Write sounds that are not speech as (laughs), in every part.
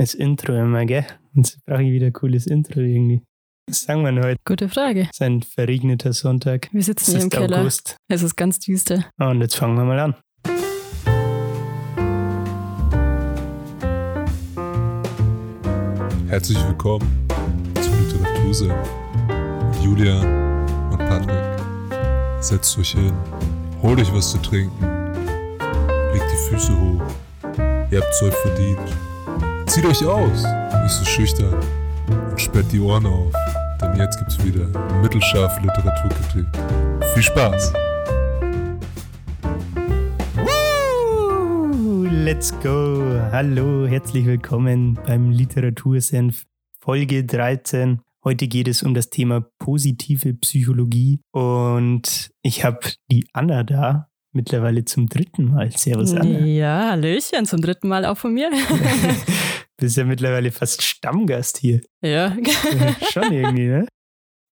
Das Intro immer, gell? Jetzt brauche ich wieder ein cooles Intro irgendwie. Was sagen wir denn heute? Gute Frage. Es ist ein verregneter Sonntag. Wir Es sitzen hier im ist Keller. August. Es ist ganz düster. Und jetzt fangen wir mal an. Herzlich willkommen zum Literatursenf. Julian und Patrick. Setzt euch hin, holt euch was zu trinken, legt die Füße hoch. Ihr habt's euch verdient. Zieht euch aus, nicht so schüchtern und sperrt die Ohren auf, denn jetzt gibt's wieder mittelscharfe Literaturkritik. Viel Spaß! Woo! Let's go! Hallo, herzlich willkommen beim Literatursenf Folge 13. Heute geht es um das Thema positive Psychologie und ich habe die Anna da mittlerweile zum dritten Mal. Servus Anna. Ja, Hallöchen, zum dritten Mal auch von mir. (laughs) Bist ja mittlerweile fast Stammgast hier. ja. (laughs) Schon irgendwie, ne?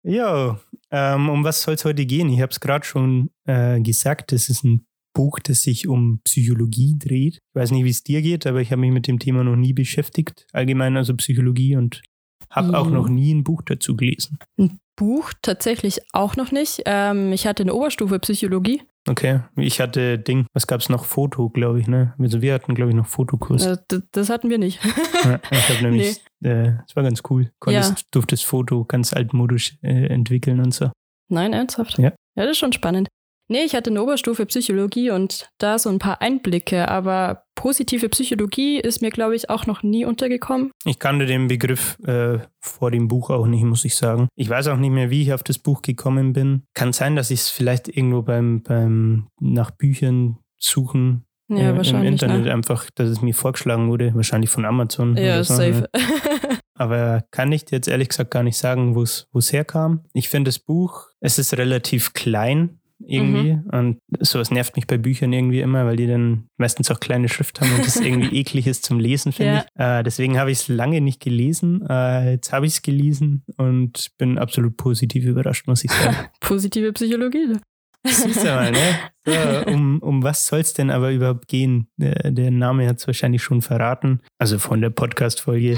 Ja, ähm, um was soll es heute gehen? Ich habe es gerade schon äh, gesagt, es ist ein Buch, das sich um Psychologie dreht. Ich weiß nicht, wie es dir geht, aber ich habe mich mit dem Thema noch nie beschäftigt, allgemein also Psychologie und habe auch Mhm. noch nie ein Buch dazu gelesen. Ein Buch tatsächlich auch noch nicht. Ähm, ich hatte eine Oberstufe Psychologie. Okay, ich hatte Ding, was gab es noch? Foto, glaube ich, ne? Also wir hatten, glaube ich, noch Fotokurs. Äh, das hatten wir nicht. Ja, ich habe (laughs) nämlich, äh, es war ganz cool. Konntest, durftest Foto ganz altmodisch äh, entwickeln und so. Nein, ernsthaft? Ja. Ja, das ist schon spannend. Nee, ich hatte eine Oberstufe Psychologie und da so ein paar Einblicke, aber positive Psychologie ist mir, glaube ich, auch noch nie untergekommen. Ich kannte den Begriff äh, vor dem Buch auch nicht, muss ich sagen. Ich weiß auch nicht mehr, wie ich auf das Buch gekommen bin. Kann sein, dass ich es vielleicht irgendwo beim, beim nach Büchern suchen Ja, äh, im wahrscheinlich. Internet ne? einfach, dass es mir vorgeschlagen wurde, wahrscheinlich von Amazon. Ja, so, safe. ne? (laughs) Aber kann ich dir jetzt ehrlich gesagt gar nicht sagen, wo es wo es herkam. Ich finde das Buch, es ist relativ klein irgendwie Mhm. und sowas nervt mich bei Büchern irgendwie immer, weil die dann meistens auch kleine Schrift haben und das (laughs) irgendwie eklig ist zum Lesen, finde Ja. ich. Äh, deswegen habe ich es lange nicht gelesen. Äh, jetzt habe ich es gelesen und bin absolut positiv überrascht, muss ich sagen. (laughs) Positive Psychologie. Siehst du mal, ne? (laughs) So, um, um was soll es denn aber überhaupt gehen? Der, der Name hat es wahrscheinlich schon verraten. Also von der Podcast-Folge.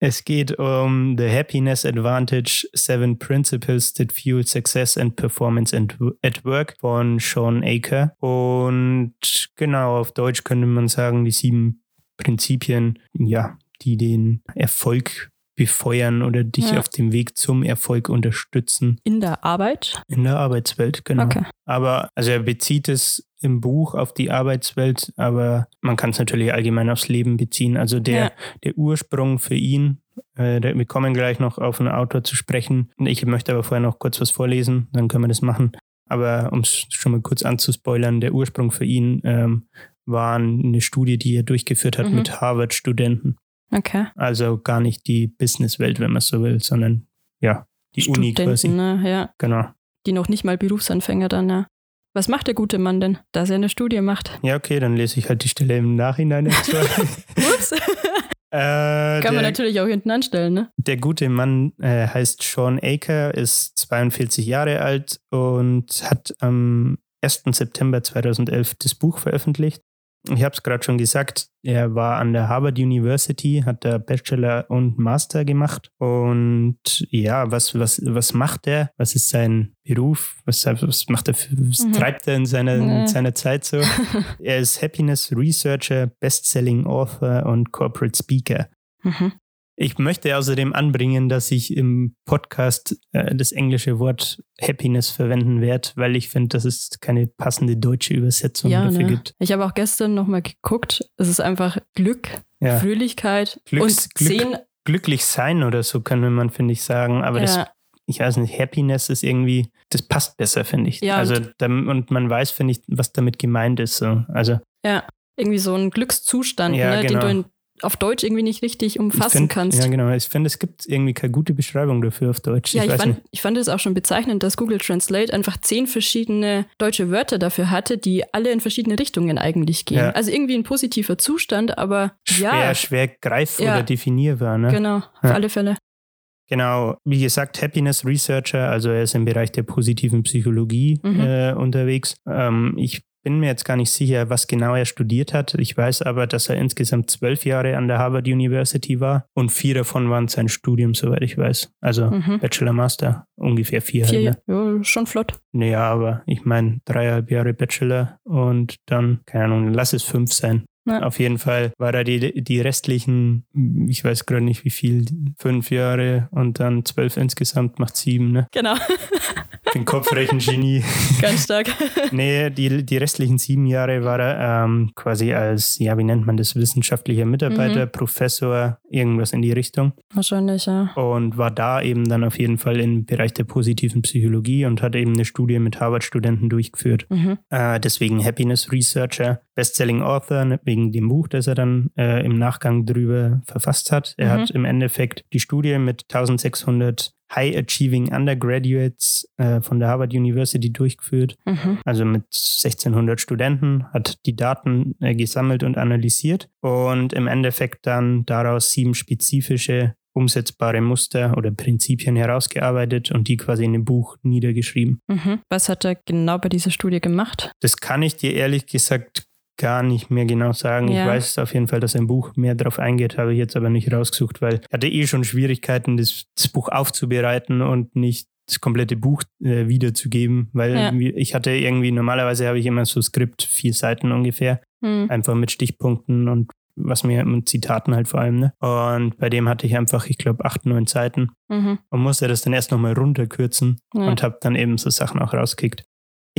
Es geht um The Happiness Advantage, Seven Principles that Fuel Success and Performance at Work von Sean Aker. Und genau, auf Deutsch könnte man sagen, die sieben Prinzipien, ja, die den Erfolg befeuern oder dich Ja. auf dem Weg zum Erfolg unterstützen In der Arbeit. in der Arbeitswelt, genau. Okay. Aber, also er bezieht es im Buch auf die Arbeitswelt, aber man kann es natürlich allgemein aufs Leben beziehen. Also der, Ja. der Ursprung für ihn, äh, wir kommen gleich noch auf einen Autor zu sprechen. Ich möchte aber vorher noch kurz was vorlesen, dann können wir das machen. Aber um es schon mal kurz anzuspoilern, der Ursprung für ihn ähm, war eine Studie, die er durchgeführt hat Mhm. mit Harvard-Studenten. Okay. Also gar nicht die Businesswelt, wenn man so will, sondern ja, die Uni Studenten, quasi. Ne? Ja. Genau. Die noch nicht mal Berufsanfänger dann, ja. Was macht der gute Mann denn, dass er eine Studie macht? Ja, okay, dann lese ich halt die Stelle im Nachhinein. (laughs) Ups. (laughs) äh, Kann man der, natürlich auch hinten anstellen, ne? der gute Mann äh, heißt Sean Aker, ist 42 Jahre alt und hat am 1. September 2011 das Buch veröffentlicht. Ich habe es gerade schon gesagt, er war an der Harvard University, hat da Bachelor und Master gemacht. Und ja, was, was, was macht er? Was ist sein Beruf? Was, was macht er für, was Mhm. treibt er in seiner, in seiner Zeit so? (laughs) Er ist Happiness Researcher, Bestselling Author und Corporate Speaker. Mhm. Ich möchte außerdem anbringen, dass ich im Podcast äh, das englische Wort Happiness verwenden werde, weil ich finde, dass es keine passende deutsche Übersetzung Ja, dafür ne? gibt. Ich habe auch gestern nochmal geguckt. Es ist einfach Glück, Ja. Fröhlichkeit Glücks- und Glück- zehn. Glücklich sein oder so könnte man, finde ich, sagen. Aber das, Ja, ich weiß nicht, Happiness ist irgendwie, das passt besser, finde ich. Ja, also, dam- und man weiß, finde ich, was damit gemeint ist. So. Also, irgendwie so ein Glückszustand, Ja, ne, genau. den du in, auf Deutsch irgendwie nicht richtig ich umfassen find, kannst. Ja, genau. Ich finde, es gibt irgendwie keine gute Beschreibung dafür auf Deutsch. Ja, ich ich, fand, ich fand es auch schon bezeichnend, dass Google Translate einfach zehn verschiedene deutsche Wörter dafür hatte, die alle in verschiedene Richtungen eigentlich gehen. Ja. Also irgendwie ein positiver Zustand, aber Schwer, ja, schwer greif- Ja. oder definierbar. Ne? genau, auf Ja. alle Fälle. Genau, wie gesagt, Happiness Researcher, also er ist im Bereich der positiven Psychologie Mhm. äh, unterwegs. Ähm, ich bin mir jetzt gar nicht sicher, was genau er studiert hat. Ich weiß aber, dass er insgesamt zwölf Jahre an der Harvard University war und vier davon waren sein Studium, soweit ich weiß. Also Mhm. Bachelor, Master, ungefähr vier. Vier, halt, ne? ja, schon flott. Naja, aber ich meine, dreieinhalb Jahre Bachelor und dann, keine Ahnung, lass es fünf sein. Ja. Auf jeden Fall war da die, die restlichen, ich weiß gerade nicht wie viel, fünf Jahre und dann zwölf insgesamt macht sieben, ne? Genau, Den Kopfrechen-Genie. (laughs) ganz stark. (laughs) nee, die, die restlichen sieben Jahre war er ähm, quasi als, ja, wie nennt man das, wissenschaftlicher Mitarbeiter, Mhm. Professor, irgendwas in die Richtung. Wahrscheinlich, ja. und war da eben dann auf jeden Fall im Bereich der positiven Psychologie und hat eben eine Studie mit Harvard-Studenten durchgeführt. Mhm. Äh, deswegen Happiness Researcher, Bestselling Author, ne, wegen dem Buch, das er dann äh, im Nachgang drüber verfasst hat. Er Mhm. hat im Endeffekt die Studie mit 1600 High Achieving Undergraduates äh, von der Harvard University durchgeführt Mhm. also mit 1600 Studenten, hat die Daten äh, gesammelt und analysiert und im Endeffekt dann daraus sieben spezifische umsetzbare Muster oder Prinzipien herausgearbeitet und die quasi in dem Buch niedergeschrieben. Mhm. Was hat er genau bei dieser Studie gemacht? Das kann ich dir ehrlich gesagt gar nicht mehr genau sagen. Ja. Ich weiß auf jeden Fall, dass ein Buch mehr darauf eingeht, habe ich jetzt aber nicht rausgesucht, weil ich hatte eh schon Schwierigkeiten, das, das Buch aufzubereiten und nicht das komplette Buch äh, wiederzugeben, weil Ja. ich hatte irgendwie, normalerweise habe ich immer so Skript, vier Seiten ungefähr, Hm. einfach mit Stichpunkten und was mir mit Zitaten halt vor allem. Ne? Und bei dem hatte ich einfach, ich glaube, acht, neun Seiten Mhm. und musste das dann erst nochmal runterkürzen Ja. und habe dann eben so Sachen auch rausgekickt.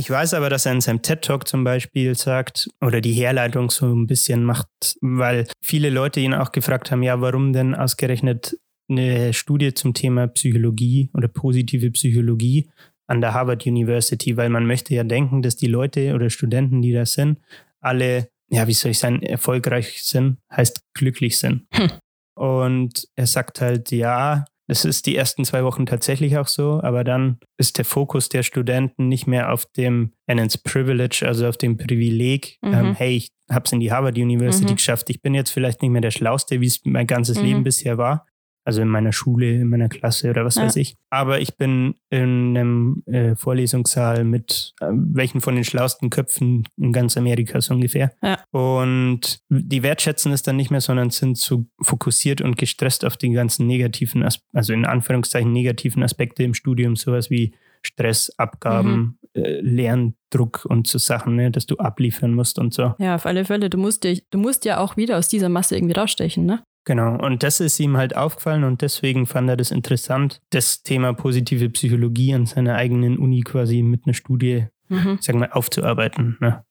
Ich weiß aber, dass er in seinem TED-Talk zum Beispiel sagt oder die Herleitung so ein bisschen macht, weil viele Leute ihn auch gefragt haben, ja, warum denn ausgerechnet eine Studie zum Thema Psychologie oder positive Psychologie an der Harvard University, weil man möchte ja denken, dass die Leute oder Studenten, die da sind, alle, ja, wie soll ich sagen, erfolgreich sind, heißt glücklich sind. Hm. Und er sagt halt, ja, das ist die ersten zwei Wochen tatsächlich auch so, aber dann ist der Fokus der Studenten nicht mehr auf dem, nennt's Privilege, also auf dem Privileg, Mhm. ähm, hey, ich hab's in die Harvard University Mhm. geschafft. Ich bin jetzt vielleicht nicht mehr der Schlauste, wie es mein ganzes Mhm. Leben bisher war. Also in meiner Schule, in meiner Klasse oder was Ja. weiß ich. Aber ich bin in einem äh, Vorlesungssaal mit äh, welchen von den schlausten Köpfen in ganz Amerika so ungefähr. Ja. Und die wertschätzen es dann nicht mehr, sondern sind so fokussiert und gestresst auf die ganzen negativen, As also in Anführungszeichen negativen Aspekte im Studium, sowas wie Stress, Abgaben, äh, Lerndruck und so Sachen, ne, dass du abliefern musst und so. Ja, auf alle Fälle. Du musst, dich, du musst ja auch wieder aus dieser Masse irgendwie rausstechen, ne? Genau, und das ist ihm halt aufgefallen und deswegen fand er das interessant, das Thema positive Psychologie an seiner eigenen Uni quasi mit einer Studie, Mhm. sagen wir, aufzuarbeiten. Ne?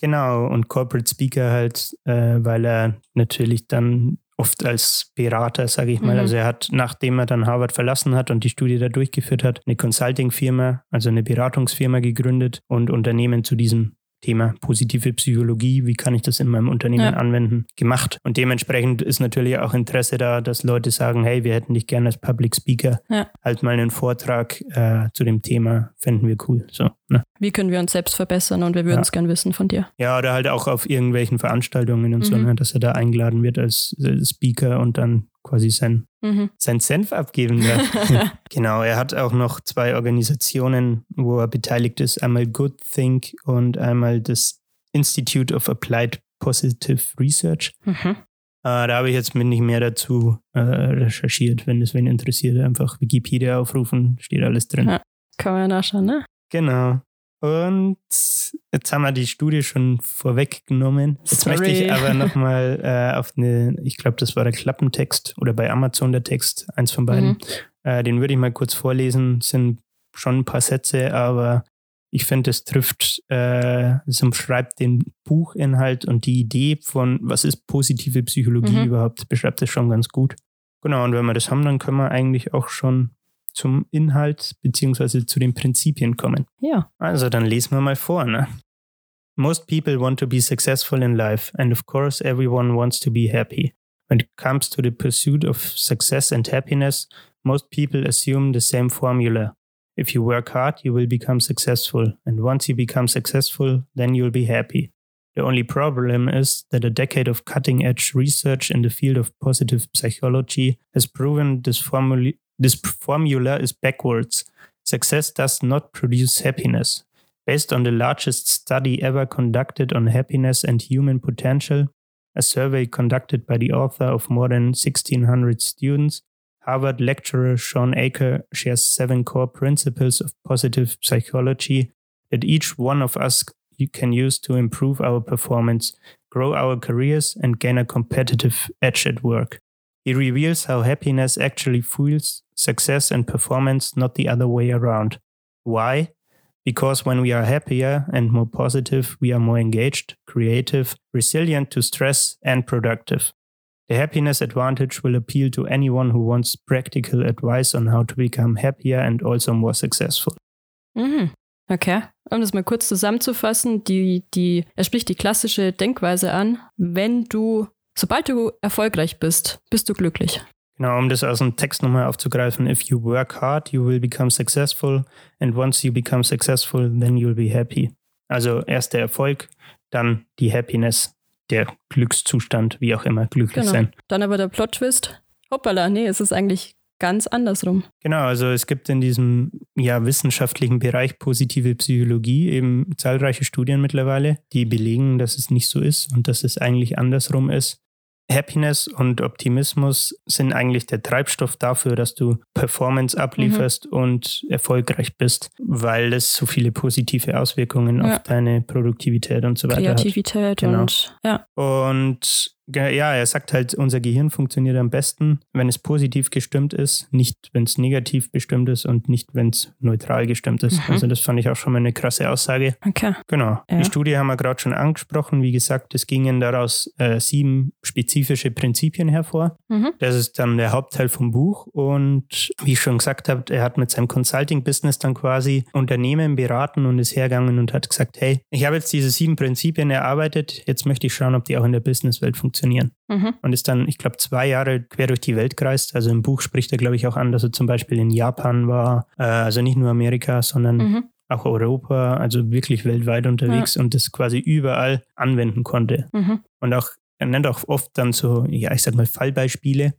Genau, und Corporate Speaker halt, äh, weil er natürlich dann oft als Berater, sage ich mal, Mhm. also er hat, nachdem er dann Harvard verlassen hat und die Studie da durchgeführt hat, eine Consulting-Firma, also eine Beratungsfirma gegründet und Unternehmen zu diesem Thema positive Psychologie, wie kann ich das in meinem Unternehmen Ja. anwenden, gemacht. Und dementsprechend ist natürlich auch Interesse da, dass Leute sagen, hey, wir hätten dich gerne als Public Speaker, Ja. halt mal einen Vortrag äh, zu dem Thema, fänden wir cool. So, ne? Wie können wir uns selbst verbessern und wir würden Ja. es gern wissen von dir. Ja, oder halt auch auf irgendwelchen Veranstaltungen und so, Mhm. ne, dass er da eingeladen wird als äh, Speaker und dann quasi sein, Mhm. sein Senf abgeben (laughs) darf. Genau, er hat auch noch zwei Organisationen, wo er beteiligt ist. Einmal Good Think und einmal das Institute of Applied Positive Research. mhm. Äh, da habe ich jetzt mit nicht mehr dazu äh, recherchiert. Wenn das wen interessiert, einfach Wikipedia aufrufen, steht alles drin. Ja. Kann man ja nachschauen, ne? Genau. Und jetzt haben wir die Studie schon vorweggenommen. Jetzt Sorry. möchte ich aber (laughs) nochmal äh, auf eine, ich glaube, das war der Klappentext oder bei Amazon der Text, eins von beiden. Mhm. Äh, den würde ich mal kurz vorlesen. Sind schon ein paar Sätze, aber ich finde, es trifft, äh, es umschreibt den Buchinhalt und die Idee von, was ist positive Psychologie Mhm. überhaupt, beschreibt es schon ganz gut. Genau, und wenn wir das haben, dann können wir eigentlich auch schon zum Inhalt beziehungsweise zu den Prinzipien kommen. Ja. Also dann lesen wir mal vor, ne? Most people want to be successful in life, and of course, everyone wants to be happy. When it comes to the pursuit of success and happiness, most people assume the same formula. If you work hard, you will become successful, and once you become successful, then you'll be happy. The only problem is that a decade of cutting edge research in the field of positive psychology has proven this, formula, this formula is backwards. Success does not produce happiness. Based on the largest study ever conducted on happiness and human potential, a survey conducted by the author of more than 1,600 students, Harvard lecturer Sean Aker shares seven core principles of positive psychology that each one of us can use to improve our performance, grow our careers, and gain a competitive edge at work. He reveals how happiness actually fuels success and performance, not the other way around. Why? Because when we are happier and more positive, we are more engaged, creative, resilient to stress, and productive. The happiness advantage will appeal to anyone who wants practical advice on how to become happier and also more successful. Mhm. Okay. Um das mal kurz zusammenzufassen, die, die, er spricht die klassische Denkweise an. Wenn du, sobald du erfolgreich bist, bist du glücklich. Genau, um das aus dem Text nochmal aufzugreifen. If you work hard, you will become successful. And once you become successful, then you'll be happy. Also erst der Erfolg, dann die Happiness, der Glückszustand, wie auch immer, glücklich Genau. sein. Dann aber der Plot-Twist. Hoppala, nee, es ist eigentlich ganz andersrum. Genau, also es gibt in diesem ja, wissenschaftlichen Bereich positive Psychologie eben zahlreiche Studien mittlerweile, die belegen, dass es nicht so ist und dass es eigentlich andersrum ist. Happiness und Optimismus sind eigentlich der Treibstoff dafür, dass du Performance ablieferst und erfolgreich bist, weil es so viele positive Auswirkungen Ja. auf deine Produktivität und so weiter hat. Kreativität Genau. und ja. Und ja, er sagt halt, unser Gehirn funktioniert am besten, wenn es positiv gestimmt ist, nicht wenn es negativ bestimmt ist und nicht wenn es neutral gestimmt ist. Mhm. Also das fand ich auch schon mal eine krasse Aussage. Okay. Genau. Ja. Die Studie haben wir gerade schon angesprochen. Wie gesagt, es gingen daraus äh, sieben spezifische Prinzipien hervor. Mhm. Das ist dann der Hauptteil vom Buch. Und wie ich schon gesagt habe, er hat mit seinem Consulting-Business dann quasi Unternehmen beraten und ist hergegangen und hat gesagt, hey, ich habe jetzt diese sieben Prinzipien erarbeitet, jetzt möchte ich schauen, ob die auch in der Businesswelt funktionieren. Mhm. Und ist dann, ich glaube, zwei Jahre quer durch die Welt gereist. Also im Buch spricht er, glaube ich, auch an, dass er zum Beispiel in Japan war, äh, also nicht nur Amerika, sondern Mhm. auch Europa, also wirklich weltweit unterwegs und das quasi überall anwenden konnte. Mhm. Und auch, er nennt auch oft dann so, ja, ich sag mal, Fallbeispiele,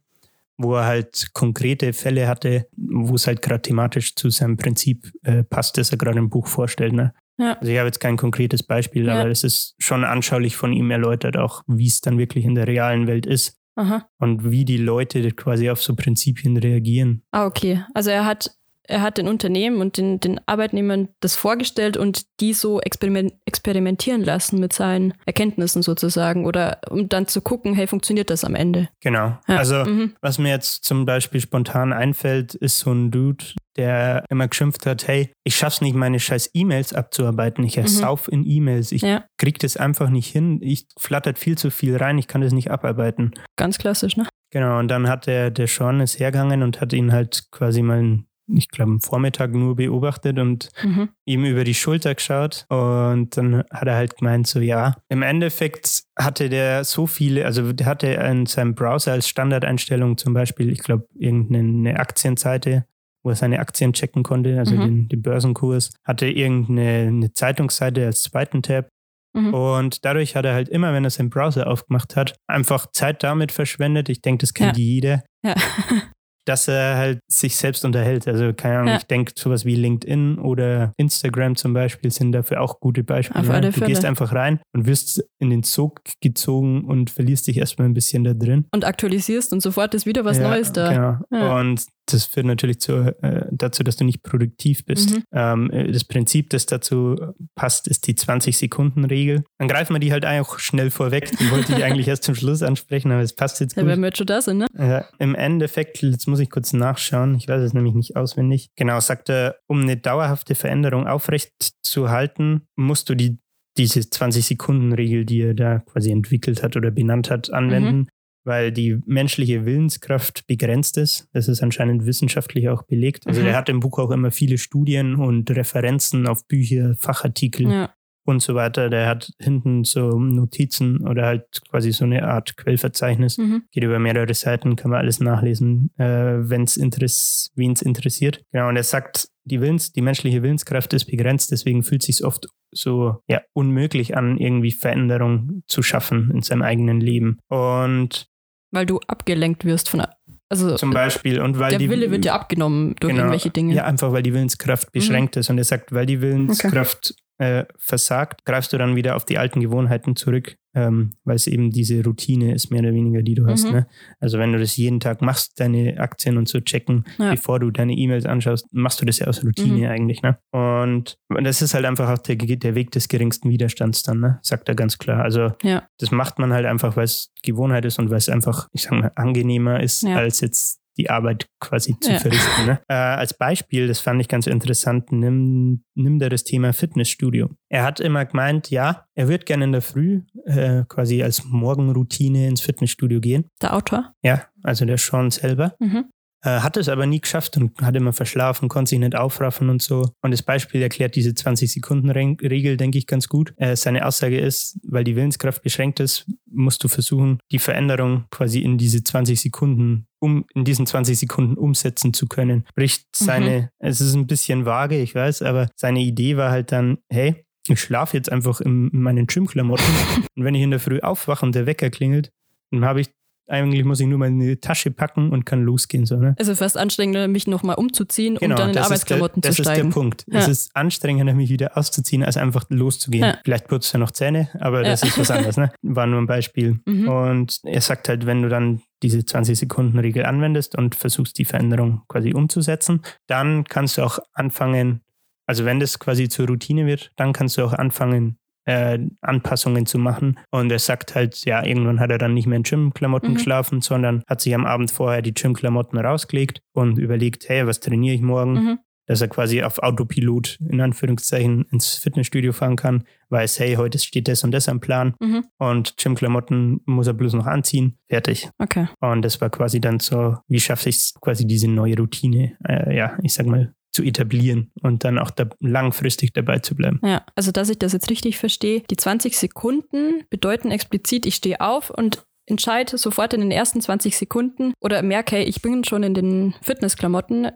wo er halt konkrete Fälle hatte, wo es halt gerade thematisch zu seinem Prinzip äh, passt, das er gerade im Buch vorstellt. Ne? Ja. Also ich habe jetzt kein konkretes Beispiel, Ja. aber es ist schon anschaulich von ihm erläutert, auch wie es dann wirklich in der realen Welt ist Aha. und wie die Leute quasi auf so Prinzipien reagieren. Ah, okay. Also er hat, er hat den Unternehmen und den, den Arbeitnehmern das vorgestellt und die so experiment, experimentieren lassen mit seinen Erkenntnissen sozusagen oder um dann zu gucken, hey, funktioniert das am Ende? Genau. Ja. Also Mhm. Was mir jetzt zum Beispiel spontan einfällt, ist so ein Dude, der immer geschimpft hat, hey, ich schaff's nicht, meine scheiß E-Mails abzuarbeiten. Ich ersauf in E-Mails. Ich Mhm. Ja. krieg das einfach nicht hin. Ich flattert viel zu viel rein. Ich kann das nicht abarbeiten. Ganz klassisch, ne? Genau. Und dann hat der, der Sean ist hergegangen und hat ihn halt quasi mal, ich glaube, am Vormittag nur beobachtet und Mhm. ihm über die Schulter geschaut und dann hat er halt gemeint, so ja, im Endeffekt hatte der so viele, also der hatte in seinem Browser als Standardeinstellung zum Beispiel, ich glaube, irgendeine Aktienseite, wo er seine Aktien checken konnte, also Mhm. den, den Börsenkurs, hatte irgendeine eine Zeitungsseite als zweiten Tab. Mhm. Und dadurch hat er halt immer, wenn er seinen Browser aufgemacht hat, einfach Zeit damit verschwendet. Ich denke, das kennt jeder Ja. (laughs) dass er halt sich selbst unterhält. Also keine Ahnung, Ja. ich denke, sowas wie LinkedIn oder Instagram zum Beispiel sind dafür auch gute Beispiele. Auf ne? alle Du gehst Fälle. einfach rein und wirst in den Zug gezogen und verlierst dich erstmal ein bisschen da drin. Und aktualisierst und sofort ist wieder was ja, Neues da. Genau. Ja. Und das führt natürlich zu, äh, dazu, dass du nicht produktiv bist. Mhm. Ähm, äh, das Prinzip, das dazu passt, ist die 20-Sekunden-Regel. Dann greifen wir die halt auch schnell vorweg. Die wollte ich eigentlich erst zum Schluss ansprechen, aber es passt jetzt Ja, gut. wenn wir jetzt schon da sind, ne? Ja, Im Endeffekt, jetzt muss ich kurz nachschauen, ich weiß es nämlich nicht auswendig. Genau, sagt er, um eine dauerhafte Veränderung aufrecht zu halten, musst du die, diese 20-Sekunden-Regel, die er da quasi entwickelt hat oder benannt hat, anwenden, weil die menschliche Willenskraft begrenzt ist. Das ist anscheinend wissenschaftlich auch belegt. Also Mhm. der hat im Buch auch immer viele Studien und Referenzen auf Bücher, Fachartikel Ja. und so weiter. Der hat hinten so Notizen oder halt quasi so eine Art Quellverzeichnis Mhm. geht über mehrere Seiten, kann man alles nachlesen, äh, wenn es interess wen es interessiert. Genau, und er sagt, die Willens, die menschliche Willenskraft ist begrenzt, deswegen fühlt es sich oft so ja, unmöglich an, irgendwie Veränderung zu schaffen in seinem eigenen Leben. Und Weil du abgelenkt wirst von. Also zum Beispiel, und weil der die Wille wird dir abgenommen durch Genau. irgendwelche Dinge. Ja, einfach weil die Willenskraft beschränkt ist. Und er sagt, weil die Willenskraft äh, versagt, greifst du dann wieder auf die alten Gewohnheiten zurück, ähm, weil es eben diese Routine ist, mehr oder weniger, die du hast. Mhm. Ne? Also wenn du das jeden Tag machst, deine Aktien und so checken, Ja. bevor du deine E-Mails anschaust, machst du das ja aus Routine Mhm. eigentlich. Ne? Und das ist halt einfach auch der, der Weg des geringsten Widerstands dann, ne? sagt er ganz klar. Also Ja. das macht man halt einfach, weil es Gewohnheit ist und weil es einfach, ich sag mal, angenehmer ist, Ja. als jetzt die Arbeit quasi zu Ja. verrichten. Ne? (laughs) Äh, als Beispiel, das fand ich ganz interessant, nimm, nimm da das Thema Fitnessstudio. Er hat immer gemeint, ja, er wird gerne in der Früh äh, quasi als Morgenroutine ins Fitnessstudio gehen. Der Autor. Ja, also der Sean selber. Mhm. Äh, hat es aber nie geschafft und hat immer verschlafen, konnte sich nicht aufraffen und so. Und das Beispiel erklärt diese 20-Sekunden-Regel, denke ich, ganz gut. Äh, seine Aussage ist, weil die Willenskraft beschränkt ist, musst du versuchen, die Veränderung quasi in diese 20 Sekunden, um in diesen 20 Sekunden umsetzen zu können. Sprich, seine, es ist ein bisschen vage, ich weiß, aber seine Idee war halt dann, hey, ich schlafe jetzt einfach in, in meinen Gymklamotten (laughs) und wenn ich in der Früh aufwache und der Wecker klingelt, dann habe ich eigentlich muss ich nur meine Tasche packen und kann losgehen. So, ne? Also fast anstrengender, mich nochmal umzuziehen und dann in das Arbeitsklamotten der, zu das steigen. ist der Punkt. Ja. Es ist anstrengender, mich wieder auszuziehen, als einfach loszugehen. Ja. Vielleicht putzt er noch Zähne, aber das Ja. ist was anderes. Ne? (laughs) War nur ein Beispiel. Mhm. Und er sagt halt, wenn du dann diese 20-Sekunden-Regel anwendest und versuchst, die Veränderung quasi umzusetzen, dann kannst du auch anfangen, also wenn das quasi zur Routine wird, dann kannst du auch anfangen, äh, Anpassungen zu machen. Und er sagt halt, ja, irgendwann hat er dann nicht mehr in Gymklamotten Mhm. geschlafen, sondern hat sich am Abend vorher die Gymklamotten rausgelegt und überlegt, hey, was trainiere ich morgen? Mhm. Dass er quasi auf Autopilot in Anführungszeichen ins Fitnessstudio fahren kann, weiß, hey, heute steht das und das am Plan Mhm. und Gymklamotten muss er bloß noch anziehen, fertig. Okay. Und das war quasi dann so, wie schaffe ich es, quasi diese neue Routine, äh, ja, ich sag mal, zu etablieren und dann auch da langfristig dabei zu bleiben. Ja, also dass ich das jetzt richtig verstehe, die 20 Sekunden bedeuten explizit, ich stehe auf und entscheide sofort in den ersten 20 Sekunden oder merke, hey, ich bin schon in den Fitnessklamotten,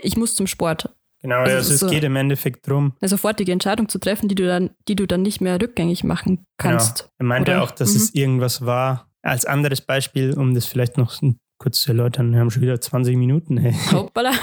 ich muss zum Sport. Genau, Also also, es so- geht im Endeffekt drum, Eine sofortige Entscheidung zu treffen, die du dann, die du dann nicht mehr rückgängig machen kannst. Genau. Er meinte Oder? auch, dass Mhm. es irgendwas war. Als anderes Beispiel, um das vielleicht noch kurz zu erläutern, wir haben schon wieder 20 Minuten. Hey. Hoppala. (laughs)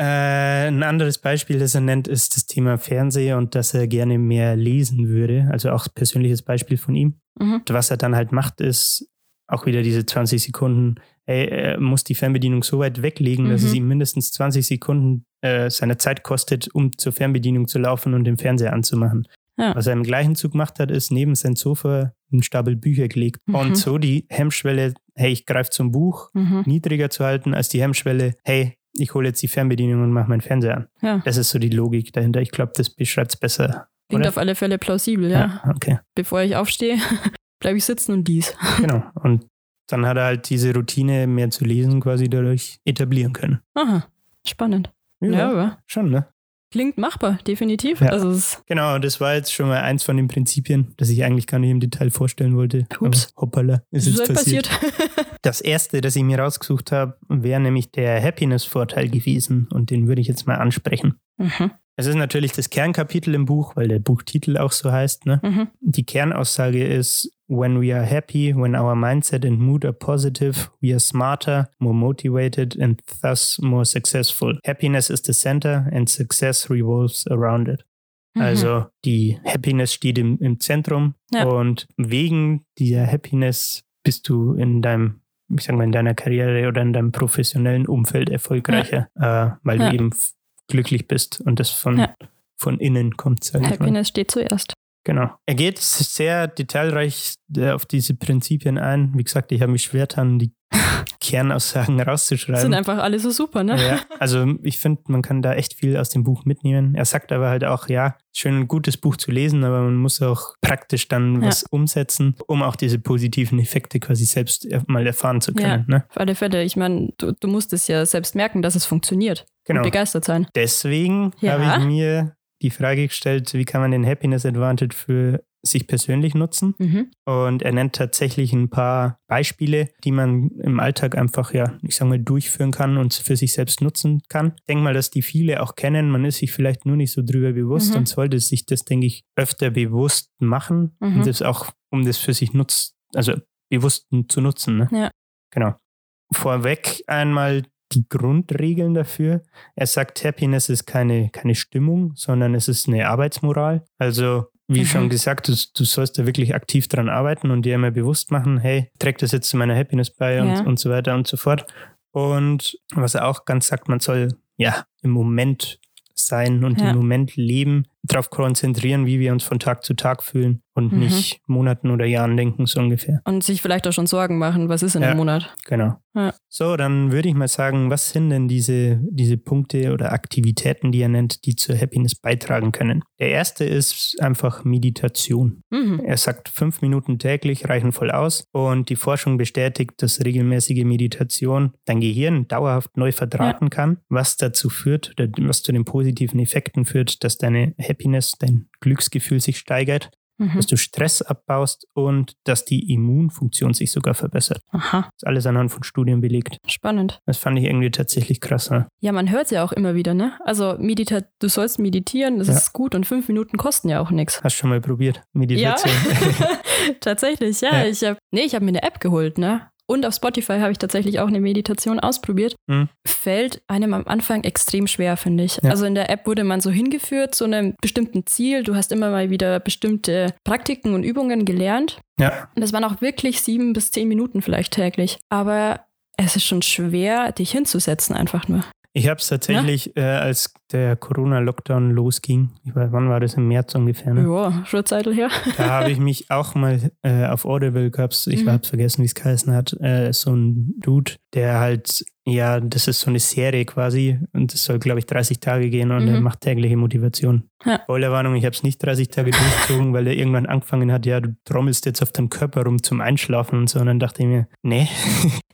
Äh, ein anderes Beispiel, das er nennt, ist das Thema Fernseher und dass er gerne mehr lesen würde. Also auch persönliches Beispiel von ihm. mhm. Und was er dann halt macht, ist auch wieder diese 20 Sekunden. Ey, er muss die Fernbedienung so weit weglegen, dass Mhm. es ihm mindestens 20 Sekunden äh, seiner Zeit kostet, um zur Fernbedienung zu laufen und den Fernseher anzumachen. Ja. Was er im gleichen Zug gemacht hat, ist neben sein Sofa einen Stapel Bücher gelegt Mhm. und so die Hemmschwelle, hey, ich greife zum Buch, Mhm. niedriger zu halten als die Hemmschwelle, hey, ich hole jetzt die Fernbedienung und mache meinen Fernseher an. Ja, Das ist so die Logik dahinter. Ich glaube, das beschreibt es besser. klingt oder? auf alle Fälle plausibel, ja. okay. Bevor ich aufstehe, (laughs) bleibe ich sitzen und lies. (laughs) Genau. Und dann hat er halt diese Routine, mehr zu lesen, quasi dadurch etablieren können. Aha, spannend. Ja, aber schon, ne? Klingt machbar, definitiv. Ja. Also Genau, das war jetzt schon mal eins von den Prinzipien, das ich eigentlich gar nicht im Detail vorstellen wollte. Ups. Aber hoppala, ist ist jetzt halt passiert. passiert. (laughs) Das erste, das ich mir rausgesucht habe, wäre nämlich der Happiness-Vorteil gewesen und den würde ich jetzt mal ansprechen. mhm. Es ist natürlich das Kernkapitel im Buch, weil der Buchtitel auch so heißt. Ne? Mhm. Die Kernaussage ist, when we are happy, when our mindset and mood are positive, we are smarter, more motivated and thus more successful. Happiness is the center and success revolves around it. Mhm. Also die Happiness steht im, im Zentrum Ja. und wegen dieser Happiness bist du in deinem, ich sag mal, in deiner Karriere oder in deinem professionellen Umfeld erfolgreicher, äh, weil Ja. du eben glücklich bist und das von, Ja. von innen kommt. Happiness steht zuerst. Genau. Er geht sehr detailreich äh, auf diese Prinzipien ein. Wie gesagt, ich habe mich schwer getan, die (laughs) Kernaussagen Sind rauszuschreiben. einfach alle so super, ne? Ja, also ich finde, man kann da echt viel aus dem Buch mitnehmen. Er sagt aber halt auch, ja, schön ein gutes Buch zu lesen, aber man muss auch praktisch dann Ja. was umsetzen, um auch diese positiven Effekte quasi selbst mal erfahren zu können. Ne? Auf alle Fälle. Ich meine, du, du musst es ja selbst merken, dass es funktioniert. Genau. Und begeistert sein. Deswegen Ja. habe ich mir die Frage gestellt, wie kann man den Happiness Advantage für sich persönlich nutzen? Mhm. Und er nennt tatsächlich ein paar Beispiele, die man im Alltag einfach, ja, ich sage mal, durchführen kann und für sich selbst nutzen kann. Ich denke mal, dass die viele auch kennen. Man ist sich vielleicht nur nicht so drüber bewusst Mhm. und sollte sich das, denke ich, öfter bewusst machen. Mhm. Und das auch, um das für sich nutzt, also bewusst zu nutzen. Ne? Ja. Genau. Vorweg einmal die Grundregeln dafür. Er sagt, Happiness ist keine, keine Stimmung, sondern es ist eine Arbeitsmoral. Also wie Mhm. schon gesagt, du, du sollst da wirklich aktiv dran arbeiten und dir immer bewusst machen, hey, trägt das jetzt zu meiner Happiness bei und, Ja. und so weiter und so fort. Und was er auch ganz sagt, man soll ja im Moment sein und Ja. im Moment leben, darauf konzentrieren, wie wir uns von Tag zu Tag fühlen und Mhm. nicht Monaten oder Jahren denken, so ungefähr. Und sich vielleicht auch schon Sorgen machen, was ist in Ja. einem Monat? Genau. Ja. So, dann würde ich mal sagen, was sind denn diese, diese Punkte oder Aktivitäten, die er nennt, die zur Happiness beitragen können? Der erste ist einfach Meditation. Mhm. Er sagt, fünf Minuten täglich reichen voll aus und die Forschung bestätigt, dass regelmäßige Meditation dein Gehirn dauerhaft neu verdrahten kann, was dazu führt oder was zu den positiven Effekten führt, dass deine Happiness, dein Glücksgefühl sich steigert, Mhm. dass du Stress abbaust und dass die Immunfunktion sich sogar verbessert. Aha, Das ist alles anhand von Studien belegt. spannend. Das fand ich irgendwie tatsächlich krass. Ne? Ja, man hört es ja auch immer wieder, ne? Also medita du sollst meditieren, das Ja. ist gut und fünf Minuten kosten ja auch nichts. Hast du schon mal probiert? Ja, Meditation. (laughs) (laughs) tatsächlich, ja. Ja. Ich habe, nee, ich habe mir eine App geholt, ne? Und auf Spotify habe ich tatsächlich auch eine Meditation ausprobiert. Mhm. Fällt einem am Anfang extrem schwer, finde ich. Ja. Also in der App wurde man so hingeführt zu einem bestimmten Ziel. Du hast immer mal wieder bestimmte Praktiken und Übungen gelernt. ja, Und das waren auch wirklich sieben bis zehn Minuten vielleicht täglich. Aber es ist schon schwer, dich hinzusetzen, einfach nur. ich habe es tatsächlich, äh, als der Corona-Lockdown losging, ich weiß, wann war das? Im März ungefähr. Ne? Ja, schon eine Zeit her. Da habe ich mich auch mal äh, auf Audible gab's, ich Mhm. habe vergessen, wie es geheißen hat, äh, so ein Dude, der halt, ja, das ist so eine Serie quasi und das soll, glaube ich, 30 Tage gehen und Mhm. er macht tägliche Motivation. Ja. Spoilerwarnung, ich habe es nicht 30 Tage durchgezogen, weil er irgendwann angefangen hat, ja, du trommelst jetzt auf deinem Körper rum zum Einschlafen und so. Und dann dachte ich mir, nee,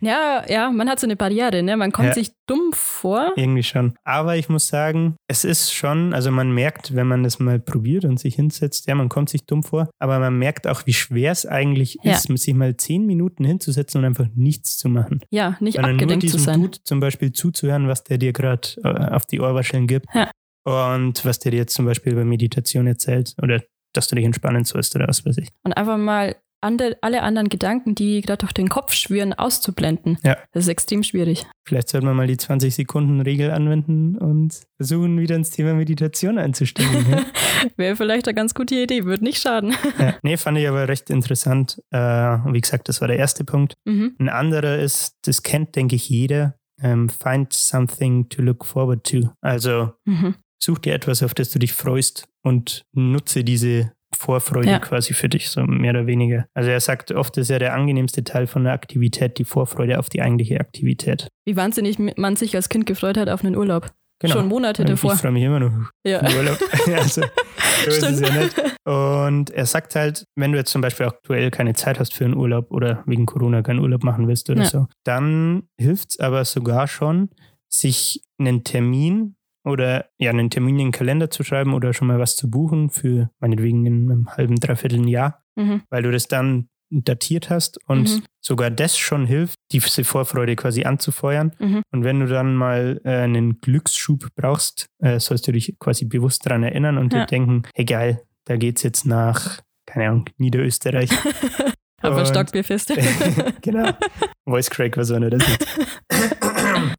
Ja, ja, man hat so eine Barriere, ne? Man kommt Ja. sich dumm vor. irgendwie schon. Aber ich muss sagen, es ist schon, also man merkt, wenn man das mal probiert und sich hinsetzt, ja, man kommt sich dumm vor, aber man merkt auch, wie schwer es eigentlich Ja. ist, sich mal zehn Minuten hinzusetzen und einfach nichts zu machen. Ja, nicht sondern nur abgelenkt zu diesem sein. Dude zum Beispiel zuzuhören, was der dir gerade äh, auf die Ohrwascheln gibt. Ja. Und was der dir jetzt zum Beispiel über Meditation erzählt oder dass du dich entspannen sollst oder was weiß ich. Und einfach mal ande, alle anderen Gedanken, die gerade durch den Kopf schwirren, auszublenden. Ja. Das ist extrem schwierig. Vielleicht sollte man mal die 20-Sekunden-Regel anwenden und versuchen, wieder ins Thema Meditation einzusteigen. ja? (laughs) Wäre vielleicht eine ganz gute Idee, würde nicht schaden. ja. Nee, fand ich aber recht interessant. Äh, wie gesagt, das war der erste Punkt. Mhm. Ein anderer ist, das kennt, denke ich, jeder. Ähm, find something to look forward to. Also Mhm. such dir etwas, auf das du dich freust und nutze diese Vorfreude Ja. quasi für dich, so mehr oder weniger. Also er sagt, oft ist ja der angenehmste Teil von der Aktivität die Vorfreude auf die eigentliche Aktivität. Wie wahnsinnig man sich als Kind gefreut hat auf einen Urlaub. Schon Monate davor. Ich freue mich immer noch Ja. Urlaub. (laughs) (laughs) also, so ist es ja nicht. Und er sagt halt, wenn du jetzt zum Beispiel aktuell keine Zeit hast für einen Urlaub oder wegen Corona keinen Urlaub machen willst oder Ja. so, dann hilft es aber sogar schon, sich einen Termin oder ja, einen Termin in den Kalender zu schreiben oder schon mal was zu buchen für meinetwegen in einem halben, dreiviertel Jahr, Mhm. weil du das dann datiert hast und Mhm. sogar das schon hilft, diese Vorfreude quasi anzufeuern. Mhm. Und wenn du dann mal äh, einen Glücksschub brauchst, äh, sollst du dich quasi bewusst daran erinnern und Ja. dir denken, hey geil, da geht's jetzt nach, keine Ahnung, Niederösterreich. (laughs) Aber Und- Stockbierfest. (laughs) genau. Voice Crack war so einer das (laughs) jetzt.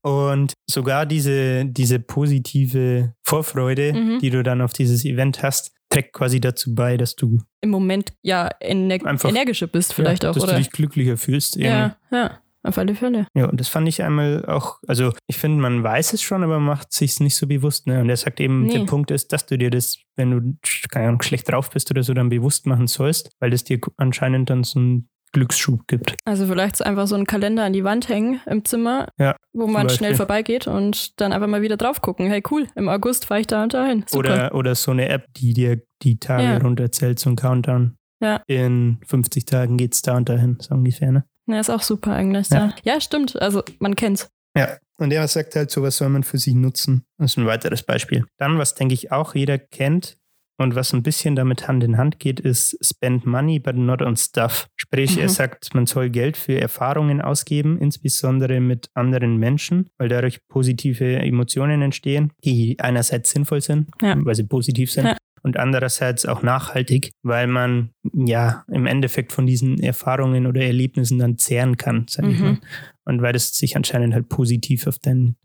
Und sogar diese, diese positive Vorfreude, Mhm. die du dann auf dieses Event hast, trägt quasi dazu bei, dass du Im Moment ja ener Einfach- energischer bist vielleicht ja, auch, dass oder? du dich glücklicher fühlst. irgendwie. ja, ja, auf alle Fälle. Ja, und das fand ich einmal auch, also ich finde, man weiß es schon, aber macht sich nicht so bewusst. Ne? Und er sagt eben, Nee. der Punkt ist, dass du dir das, wenn du keine Ahnung, schlecht drauf bist oder so, dann bewusst machen sollst, weil das dir anscheinend dann so einen Glücksschub gibt. Also vielleicht einfach so einen Kalender an die Wand hängen im Zimmer, Ja, wo man schnell vorbeigeht und dann einfach mal wieder drauf gucken. Hey, cool, im August fahre ich da und dahin. Super. Oder, oder so eine App, die dir die Tage Ja. runterzählt, ein Countdown. Ja. In 50 Tagen geht's da und dahin, so ungefähr. Ne? Ja, ist auch super eigentlich. Ja. Ja, ja stimmt. Also man kennt's. Ja, und er sagt halt, sowas soll man für sich nutzen. Das ist ein weiteres Beispiel. Dann, was denke ich auch jeder kennt und was ein bisschen damit Hand in Hand geht, ist spend money but not on stuff. Sprich, er Mhm. sagt, man soll Geld für Erfahrungen ausgeben, insbesondere mit anderen Menschen, weil dadurch positive Emotionen entstehen, die einerseits sinnvoll sind, Ja. weil sie positiv sind. Ja. Und andererseits auch nachhaltig, weil man ja im Endeffekt von diesen Erfahrungen oder Erlebnissen dann zehren kann, sag ich Mhm. mal. Und weil das sich anscheinend halt positiv auf dein,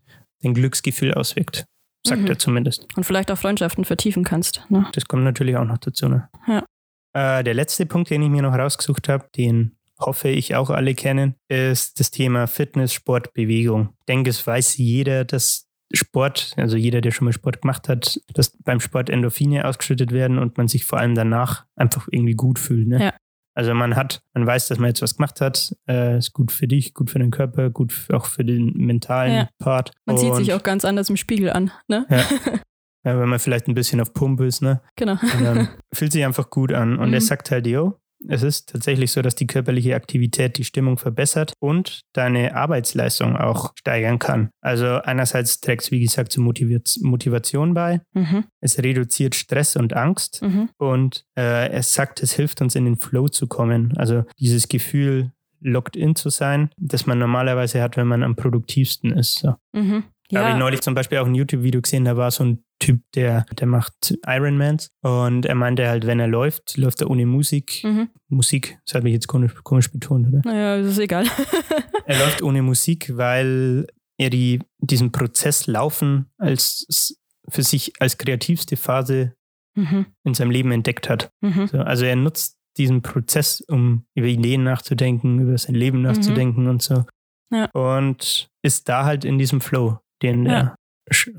dein Glücksgefühl auswirkt. Sagt Mhm. er zumindest. Und vielleicht auch Freundschaften vertiefen kannst. Ne? Das kommt natürlich auch noch dazu. Ne? Ja. Äh, der letzte Punkt, den ich mir noch rausgesucht habe, den hoffe ich auch alle kennen, ist das Thema Fitness, Sport, Bewegung. Ich denke, es weiß jeder, dass Sport, also jeder, der schon mal Sport gemacht hat, dass beim Sport Endorphine ausgeschüttet werden und man sich vor allem danach einfach irgendwie gut fühlt. Ne? Ja. Also man hat, man weiß, dass man jetzt was gemacht hat, äh, ist gut für dich, gut für den Körper, gut auch für den mentalen Ja. Part. Man sieht sich Und, auch ganz anders im Spiegel an. Ne? Ja. (laughs) Ja, wenn man vielleicht ein bisschen auf Pump ist, ne? Genau. Und dann fühlt sich einfach gut an. Und er Mhm. sagt halt, yo, es ist tatsächlich so, dass die körperliche Aktivität die Stimmung verbessert und deine Arbeitsleistung auch steigern kann. Also einerseits trägt es, wie gesagt, zur Motivation bei. Mhm. Es reduziert Stress und Angst. Mhm. Und äh, er sagt, es hilft uns in den Flow zu kommen. Also dieses Gefühl, locked in zu sein, das man normalerweise hat, wenn man am produktivsten ist. So. Mhm. Da habe ich neulich zum Beispiel auch ein YouTube-Video gesehen, da war so ein Typ, der, der macht Ironmans und er meinte halt, wenn er läuft, läuft er ohne Musik. mhm. Musik, das habe ich jetzt komisch, komisch betont, oder? naja, das ist egal. (laughs) Er läuft ohne Musik, weil er die, diesen Prozess Laufen als für sich als kreativste Phase mhm. in seinem Leben entdeckt hat. Mhm. So, also er nutzt diesen Prozess, um über Ideen nachzudenken, über sein Leben nachzudenken und so. Ja. Und ist da halt in diesem Flow, den Ja. Sch-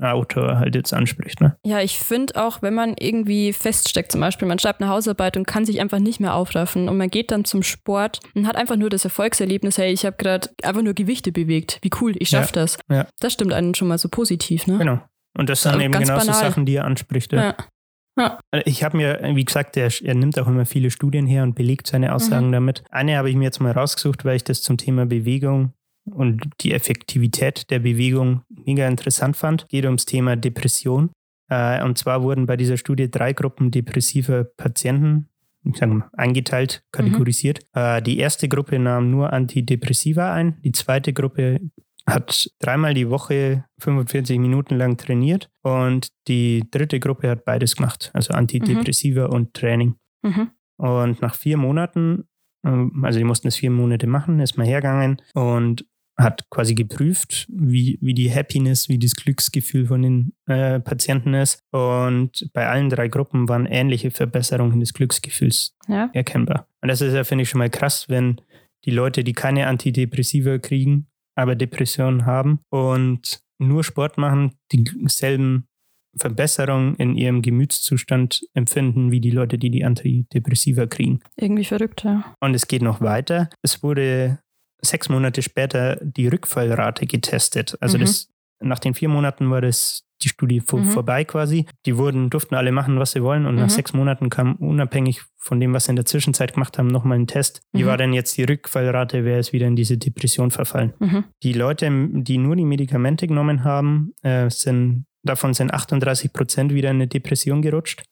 Autor halt jetzt anspricht. Ne? Ja, ich finde auch, wenn man irgendwie feststeckt, zum Beispiel, man schreibt eine Hausarbeit und kann sich einfach nicht mehr aufraffen und man geht dann zum Sport und hat einfach nur das Erfolgserlebnis, hey, ich habe gerade einfach nur Gewichte bewegt. Wie cool, ich schaff das. ja. Das stimmt einen schon mal so positiv, ne? Genau. Und das sind Also eben genau so. Sachen, die er anspricht. Ja. Ja. Ich habe mir, wie gesagt, er, er nimmt auch immer viele Studien her und belegt seine Aussagen Mhm. damit. Eine habe ich mir jetzt mal rausgesucht, weil ich das zum Thema Bewegung und die Effektivität der Bewegung mega interessant fand. Geht ums Thema Depression. Äh, und zwar wurden bei dieser Studie drei Gruppen depressiver Patienten ich sag mal, eingeteilt, kategorisiert. Äh, die erste Gruppe nahm nur Antidepressiva ein. Die zweite Gruppe hat dreimal die Woche 45 Minuten lang trainiert und die dritte Gruppe hat beides gemacht, also Antidepressiva und Training. Mhm. Und nach vier Monaten, ähm, also die mussten es vier Monate machen, ist man hergegangen und hat quasi geprüft, wie, wie die Happiness, wie das Glücksgefühl von den äh, Patienten ist. Und bei allen drei Gruppen waren ähnliche Verbesserungen des Glücksgefühls Ja. erkennbar. Und das ist ja, finde ich, schon mal krass, wenn die Leute, die keine Antidepressiva kriegen, aber Depressionen haben und nur Sport machen, dieselben Verbesserungen in ihrem Gemütszustand empfinden, wie die Leute, die die Antidepressiva kriegen. Irgendwie verrückt, ja. Und es geht noch weiter. Es wurde sechs Monate später die Rückfallrate getestet. Also Mhm. das, nach den vier Monaten war das die Studie vor, Mhm. vorbei quasi. Die wurden, durften alle machen, was sie wollen. Und nach Mhm. sechs Monaten kam unabhängig von dem, was sie in der Zwischenzeit gemacht haben, nochmal ein Test. Wie Mhm. war denn jetzt die Rückfallrate? Wer ist wieder in diese Depression verfallen? Mhm. Die Leute, die nur die Medikamente genommen haben, äh, sind, davon sind 38 Prozent wieder in eine Depression gerutscht.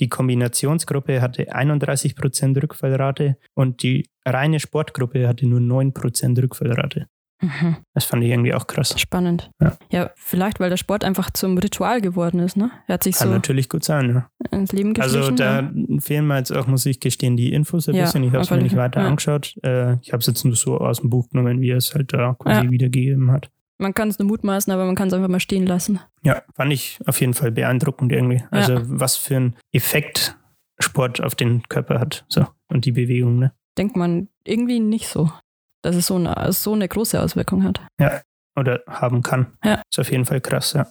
Die Kombinationsgruppe hatte 31 Prozent Rückfallrate und die reine Sportgruppe hatte nur 9 Prozent Rückfallrate. Mhm. Das fand ich irgendwie auch krass. Spannend. Ja. vielleicht, weil der Sport einfach zum Ritual geworden ist, ne? Er hat sich Kann so natürlich gut sein. Ja. ins Leben Also da ja. fehlen mir jetzt auch, muss ich gestehen, die Infos ein Ja, bisschen. Ich habe es mir nicht weiter Ja. angeschaut. Äh, ich habe es jetzt nur so aus dem Buch genommen, wie er es halt da quasi Ja. wiedergegeben hat. Man kann es nur mutmaßen, aber man kann es einfach mal stehen lassen. Ja, fand ich auf jeden Fall beeindruckend irgendwie. Also was für ein Effekt Sport auf den Körper hat. So. Und die Bewegung, ne? Denkt man irgendwie nicht so, dass es so eine, so eine große Auswirkung hat. Oder haben kann. Ja. Ist auf jeden Fall krass, ja.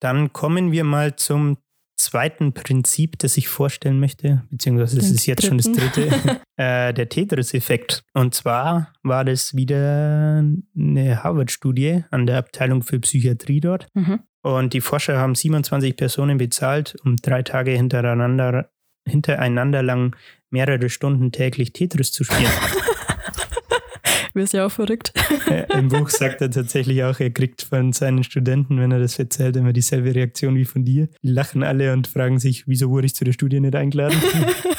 Dann kommen wir mal zum zweiten Prinzip, das ich vorstellen möchte, beziehungsweise Den ist jetzt schon das dritten. dritte, (laughs) äh, der Tetris-Effekt. Und zwar war das wieder eine Harvard-Studie an der Abteilung für Psychiatrie dort. Mhm. Und die Forscher haben 27 Personen bezahlt, um drei Tage hintereinander, hintereinander lang mehrere Stunden täglich Tetris zu spielen. (laughs) Wirst ja auch verrückt. Im (laughs) Buch sagt er tatsächlich auch, er kriegt von seinen Studenten, wenn er das erzählt, immer dieselbe Reaktion wie von dir. Die lachen alle und fragen sich, wieso wurde ich zu der Studie nicht eingeladen?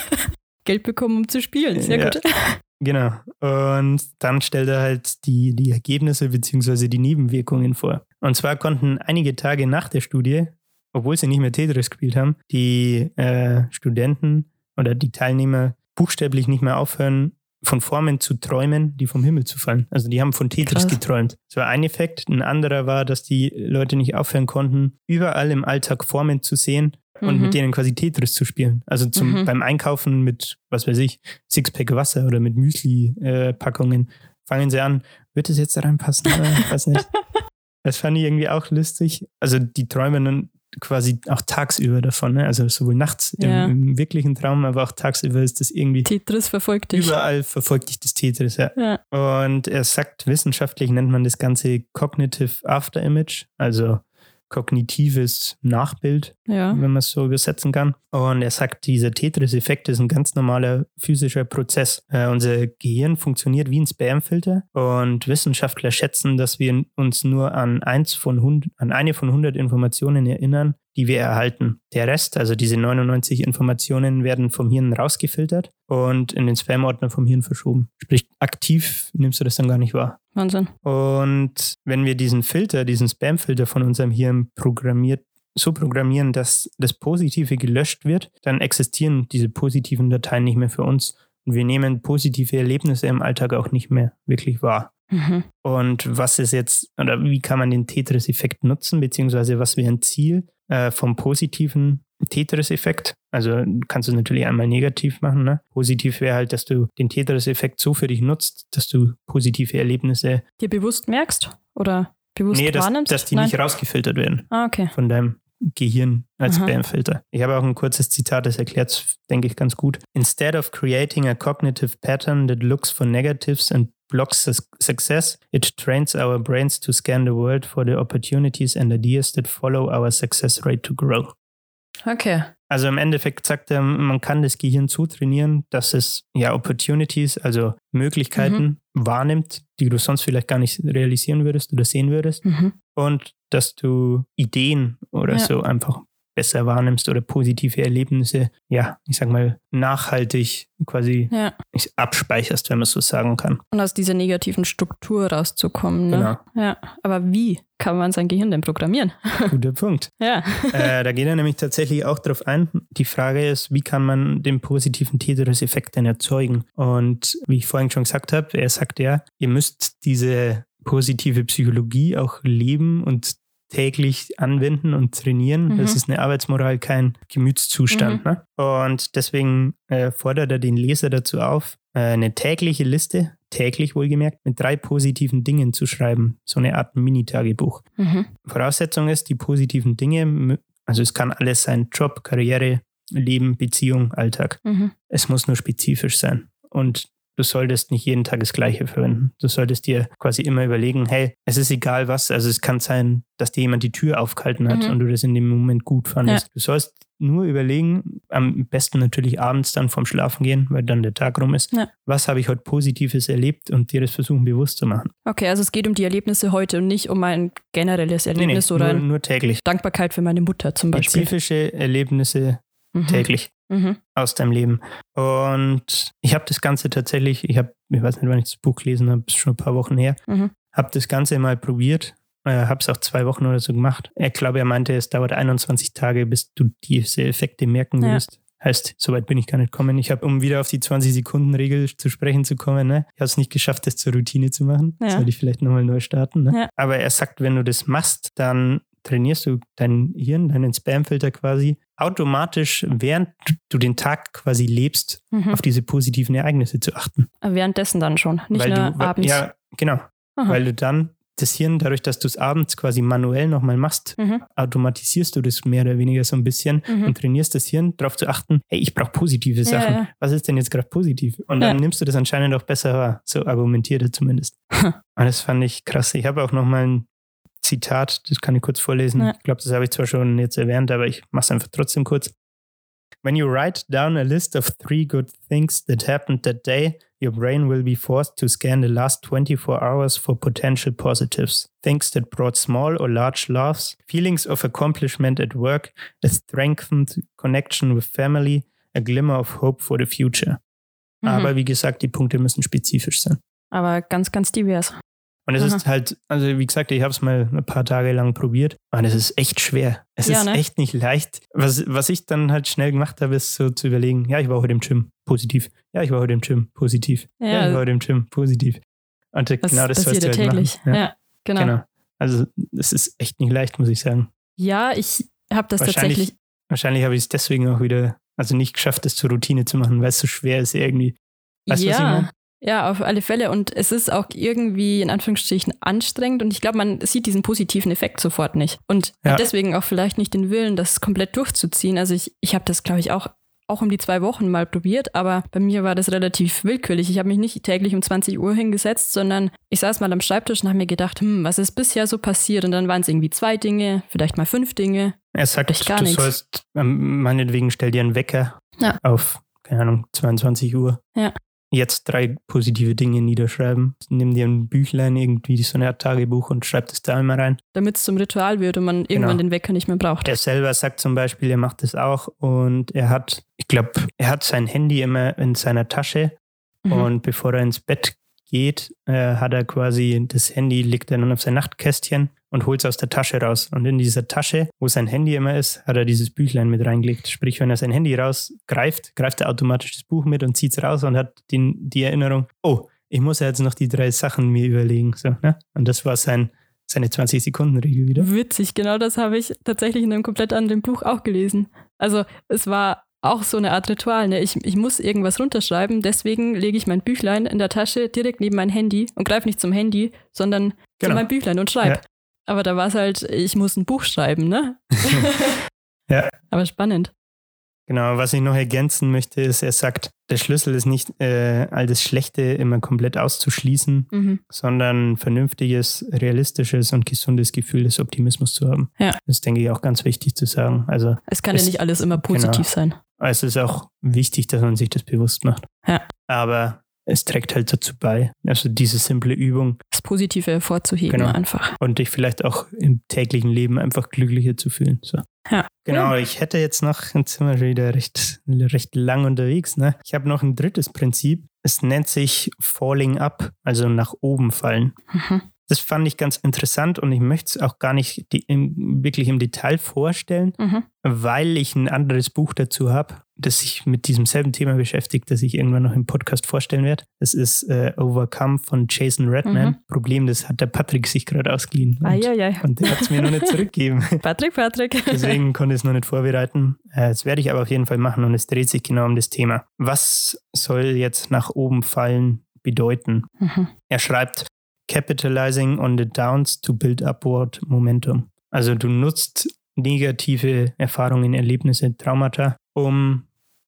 (laughs) Geld bekommen, um zu spielen. Sehr Ja. gut. (laughs) genau. Und dann stellt er halt die, die Ergebnisse bzw. die Nebenwirkungen vor. Und zwar konnten einige Tage nach der Studie, obwohl sie nicht mehr Tetris gespielt haben, die äh, Studenten oder die Teilnehmer buchstäblich nicht mehr aufhören, von Formen zu träumen, die vom Himmel zu fallen. Also die haben von Tetris Krass. geträumt. Das war ein Effekt. Ein anderer war, dass die Leute nicht aufhören konnten, überall im Alltag Formen zu sehen und Mhm. mit denen quasi Tetris zu spielen. Also zum, Mhm. beim Einkaufen mit, was weiß ich, Sixpack Wasser oder mit Müsli-Packungen fangen sie an, wird es jetzt da reinpassen? Äh, weiß nicht. (laughs) Das fand ich irgendwie auch lustig. Also die träumen dann quasi auch tagsüber davon, ne? also sowohl nachts Ja. im, im wirklichen Traum, aber auch tagsüber ist das irgendwie Tetris verfolgt dich. überall verfolgt dich das Tetris. Ja. Ja. Und er sagt, wissenschaftlich nennt man das Ganze Cognitive After Image, also kognitives Nachbild, ja. wenn man es so übersetzen kann. Und er sagt, dieser Tetris-Effekt ist ein ganz normaler physischer Prozess. Äh, unser Gehirn funktioniert wie ein Spamfilter und Wissenschaftler schätzen, dass wir uns nur an, eins von 100, an eine von 100 Informationen erinnern, die wir erhalten. Der Rest, also diese 99 Informationen, werden vom Hirn rausgefiltert und in den Spam-Ordner vom Hirn verschoben. Sprich, aktiv nimmst du das dann gar nicht wahr. Wahnsinn. Und wenn wir diesen Filter, diesen Spam-Filter von unserem Hirn programmiert, so programmieren, dass das Positive gelöscht wird, dann existieren diese positiven Dateien nicht mehr für uns. Und wir nehmen positive Erlebnisse im Alltag auch nicht mehr wirklich wahr. Mhm. Und was ist jetzt, oder wie kann man den Tetris-Effekt nutzen, beziehungsweise was wäre ein Ziel äh, vom positiven Tetris-Effekt? Also kannst du natürlich einmal negativ machen. Ne? Positiv wäre halt, dass du den Tetris-Effekt so für dich nutzt, dass du positive Erlebnisse, Dir bewusst merkst oder bewusst nee, dass, wahrnimmst? dass die Nein? nicht rausgefiltert werden Ah, okay. von deinem Gehirn als Aha. Spamfilter. Ich habe auch ein kurzes Zitat, das erklärt es, denke ich, ganz gut. Instead of creating a cognitive pattern that looks for negatives and blocks success, it trains our brains to scan the world for the opportunities and ideas that follow our success rate to grow. Okay. Also im Endeffekt sagt er, man kann das Gehirn so trainieren, dass es ja Opportunities, also Möglichkeiten wahrnimmt, die du sonst vielleicht gar nicht realisieren würdest oder sehen würdest Mhm. und dass du Ideen oder Ja. so einfach besser wahrnimmst oder positive Erlebnisse, ja, ich sag mal, nachhaltig quasi Ja. abspeicherst, wenn man es so sagen kann. Und aus dieser negativen Struktur rauszukommen. Ne? Genau. Ja. Aber wie kann man sein Gehirn denn programmieren? (laughs) Guter Punkt. Ja. äh, da geht er nämlich tatsächlich auch drauf ein. Die Frage ist, wie kann man den positiven Tetris-Effekt denn erzeugen? Und wie ich vorhin schon gesagt habe, er sagt ja, ihr müsst diese positive Psychologie auch leben und täglich anwenden und trainieren. Das Mhm. ist eine Arbeitsmoral, kein Gemütszustand. Ne? Und deswegen äh, fordert er den Leser dazu auf, äh, eine tägliche Liste, täglich wohlgemerkt, mit drei positiven Dingen zu schreiben. So eine Art Mini-Tagebuch. Mhm. Voraussetzung ist, die positiven Dinge, also es kann alles sein, Job, Karriere, Leben, Beziehung, Alltag. Mhm. Es muss nur spezifisch sein. Und du solltest nicht jeden Tag das Gleiche verwenden. Du solltest dir quasi immer überlegen, hey, es ist egal was, also es kann sein, dass dir jemand die Tür aufgehalten hat Mhm. und du das in dem Moment gut fandest. Du sollst nur überlegen, am besten natürlich abends dann vorm Schlafen gehen, weil dann der Tag rum ist. Ja. Was habe ich heute Positives erlebt und dir das versuchen bewusst zu machen. Okay, also es geht um die Erlebnisse heute und nicht um ein generelles Nee, nee, Erlebnis oder nur, nur täglich. Dankbarkeit für meine Mutter zum Beispiel. Spezifische Erlebnisse Mhm. täglich. Mhm. aus deinem Leben. Und ich habe das Ganze tatsächlich, ich habe, ich weiß nicht, wann ich das Buch gelesen habe, ist schon ein paar Wochen her, Mhm. habe das Ganze mal probiert, äh, habe es auch zwei Wochen oder so gemacht. Ich glaube, er meinte, es dauert 21 Tage, bis du diese Effekte merken Ja. wirst. Heißt, soweit bin ich gar nicht gekommen. Ich habe, um wieder auf die 20-Sekunden-Regel zu sprechen zu kommen, ne? ich habe es nicht geschafft, das zur Routine zu machen. Ja. Sollte ich vielleicht nochmal neu starten. Ne? Ja. Aber er sagt, wenn du das machst, dann trainierst du dein Hirn, deinen Spamfilter quasi automatisch, während du den Tag quasi lebst, Mhm. auf diese positiven Ereignisse zu achten. Währenddessen dann schon, nicht weil nur du, abends. Ja, genau. Aha. Weil du dann das Hirn, dadurch, dass du es abends quasi manuell nochmal machst, Mhm. automatisierst du das mehr oder weniger so ein bisschen Mhm. und trainierst das Hirn, darauf zu achten, hey, ich brauche positive Sachen. ja. Was ist denn jetzt gerade positiv? Und dann Ja. nimmst du das anscheinend auch besser wahr. So argumentiert er zumindest. (laughs) Und das fand ich krass. Ich habe auch nochmal ein Zitat, das kann ich kurz vorlesen. Ja. Ich glaube, das habe ich zwar schon jetzt erwähnt, aber ich mache es einfach trotzdem kurz. When you write down a list of three good things that happened that day, your brain will be forced to scan the last 24 hours for potential positives. Things that brought small or large laughs, feelings of accomplishment at work, a strengthened connection with family, a glimmer of hope for the future. Mhm. Aber wie gesagt, die Punkte müssen spezifisch sein. Aber ganz, ganz divers. Und es Aha. ist halt, also wie gesagt, ich habe es mal ein paar Tage lang probiert und es ist echt schwer. Es Ja, ist ne? echt nicht leicht. Was, was ich dann halt schnell gemacht habe, ist so zu überlegen, ja, ich war heute im Gym, positiv. Ja, ich war heute im Gym, positiv. Ja, Ja, ich war heute im Gym, positiv. Und das genau das sollst du ja halt täglich. machen. Ja, genau. genau. Also es ist echt nicht leicht, muss ich sagen. Ja, ich habe das Wahrscheinlich- tatsächlich. Wahrscheinlich habe ich es deswegen auch wieder, also nicht geschafft, das zur Routine zu machen, weil es so schwer ist irgendwie. Weißt du, was ich ja? Ja, auf alle Fälle. Und es ist auch irgendwie in Anführungsstrichen anstrengend. Und ich glaube, man sieht diesen positiven Effekt sofort nicht. Und Ja. deswegen auch vielleicht nicht den Willen, das komplett durchzuziehen. Also ich, ich habe das, glaube ich, auch, auch um die zwei Wochen mal probiert, aber bei mir war das relativ willkürlich. Ich habe mich nicht täglich um 20 Uhr hingesetzt, sondern ich saß mal am Schreibtisch und habe mir gedacht, hm, was ist bisher so passiert? Und dann waren es irgendwie zwei Dinge, vielleicht mal fünf Dinge. Er sagt, du nichts. sollst, ähm, meinetwegen stell dir einen Wecker Ja. auf, keine Ahnung, 22 Uhr. Ja. Jetzt drei positive Dinge niederschreiben. Nimm dir ein Büchlein, irgendwie so eine Art Tagebuch und schreib das da immer rein. damit es zum Ritual wird und man irgendwann den Wecker nicht mehr braucht. Er selber sagt zum Beispiel, er macht das auch und er hat, ich glaube, er hat sein Handy immer in seiner Tasche Mhm. und bevor er ins Bett geht, äh, hat er quasi das Handy, legt er dann auf sein Nachtkästchen und holt es aus der Tasche raus. Und in dieser Tasche, wo sein Handy immer ist, hat er dieses Büchlein mit reingelegt. Sprich, wenn er sein Handy rausgreift, greift er automatisch das Buch mit und zieht es raus und hat den, die Erinnerung, oh, ich muss ja jetzt noch die drei Sachen mir überlegen. So, ne? Und das war sein, seine 20-Sekunden-Regel wieder. Witzig, genau das habe ich tatsächlich in einem komplett anderen Buch auch gelesen. Also es war auch so eine Art Ritual. Ne? Ich, ich muss irgendwas runterschreiben, deswegen lege ich mein Büchlein in der Tasche direkt neben mein Handy und greife nicht zum Handy, sondern Genau. zu meinem Büchlein und schreibe. Ja. Aber da war es halt, ich muss ein Buch schreiben, ne? (laughs) Ja. Aber spannend. Genau, was ich noch ergänzen möchte, ist, er sagt, der Schlüssel ist nicht, äh, all das Schlechte immer komplett auszuschließen, Mhm. sondern vernünftiges, realistisches und gesundes Gefühl des Optimismus zu haben. Ja. Das denke ich auch ganz wichtig zu sagen. Also Es kann Es- ja nicht alles immer positiv genau. sein. Es ist auch wichtig, dass man sich das bewusst macht. Ja. Aber es trägt halt dazu bei, also diese simple Übung Das Positive hervorzuheben Genau. einfach. und dich vielleicht auch im täglichen Leben einfach glücklicher zu fühlen. So. Ja. Genau, ich hätte jetzt noch, jetzt sind wir schon wieder recht, recht lang unterwegs. Ne? Ich habe noch ein drittes Prinzip. Es nennt sich Falling Up, also nach oben fallen. Mhm. Das fand ich ganz interessant und ich möchte es auch gar nicht die, im, wirklich im Detail vorstellen, Mhm. weil ich ein anderes Buch dazu habe, das sich mit diesem selben Thema beschäftigt, das ich irgendwann noch im Podcast vorstellen werde. Das ist äh, Overcome von Jason Redman. Mhm. Problem, das hat der Patrick sich gerade ausgeliehen. Und, und der hat es mir noch nicht (laughs) zurückgegeben. Patrick, Patrick. (laughs) Deswegen konnte ich es noch nicht vorbereiten. Äh, Das werde ich aber auf jeden Fall machen und es dreht sich genau um das Thema. Was soll jetzt nach oben fallen bedeuten? Mhm. Er schreibt, capitalizing on the downs to build upward momentum. Also du nutzt negative Erfahrungen, Erlebnisse, Traumata, um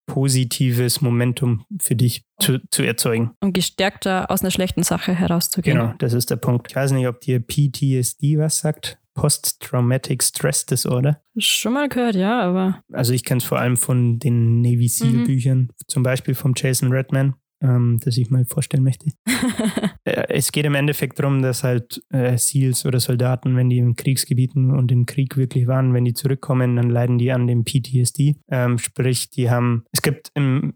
positives Momentum für dich zu, zu erzeugen. Und gestärkter aus einer schlechten Sache herauszugehen. Genau, das ist der Punkt. Ich weiß nicht, ob dir PTSD was sagt. Post-Traumatic Stress Disorder. Schon mal gehört, ja, aber Also ich kenne es vor allem von den Navy SEAL Mhm. Zum Beispiel vom Jason Redman, ähm, das ich mal vorstellen möchte. (laughs) Äh, es geht im Endeffekt darum, dass halt äh, SEALs oder Soldaten, wenn die in Kriegsgebieten und im Krieg wirklich waren, wenn die zurückkommen, dann leiden die an dem PTSD. Ähm, sprich, die haben, es gibt im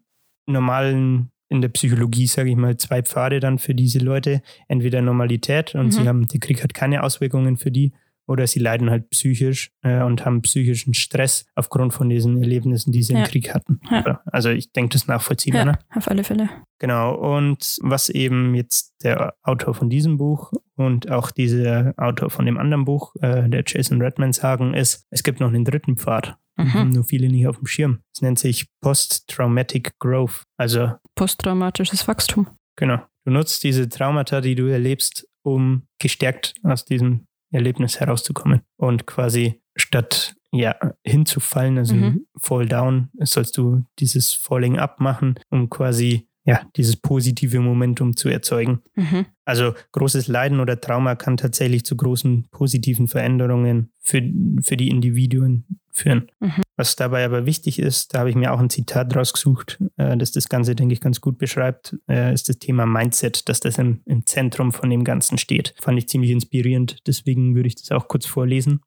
normalen, in der Psychologie, sage ich mal, zwei Pfade dann für diese Leute. Entweder Normalität und Mhm. sie haben, der Krieg hat keine Auswirkungen für die. Oder sie leiden halt psychisch äh, und haben psychischen Stress aufgrund von diesen Erlebnissen, die sie Ja. im Krieg hatten. Ja. Also ich denke, das ist nachvollziehbar. ja, Ne? auf alle Fälle. Genau, und was eben jetzt der Autor von diesem Buch und auch dieser Autor von dem anderen Buch, äh, der Jason Redman, sagen, ist, es gibt noch einen dritten Pfad. Haben Mhm. nur viele nicht auf dem Schirm. Es nennt sich Post-Traumatic Growth. Also, Posttraumatisches Wachstum. genau, du nutzt diese Traumata, die du erlebst, um gestärkt aus diesem Erlebnis herauszukommen. Und quasi statt ja, hinzufallen, also Mhm. Fall Down, sollst du dieses Falling Up machen, um quasi ja, dieses positive Momentum zu erzeugen. Mhm. Also großes Leiden oder Trauma kann tatsächlich zu großen positiven Veränderungen für, für die Individuen führen. Mhm. Was dabei aber wichtig ist, da habe ich mir auch ein Zitat rausgesucht, äh, das das Ganze, denke ich, ganz gut beschreibt, äh, ist das Thema Mindset, dass das im, im Zentrum von dem Ganzen steht. Fand ich ziemlich inspirierend, deswegen würde ich das auch kurz vorlesen.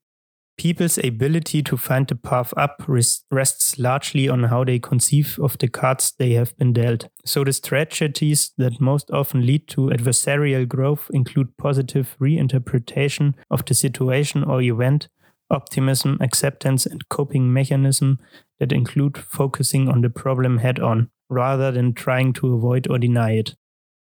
People's ability to find the path up rests largely on how they conceive of the cards they have been dealt. So, the strategies that most often lead to adversarial growth include positive reinterpretation of the situation or event, optimism, acceptance, and coping mechanism that include focusing on the problem head on, rather than trying to avoid or deny it.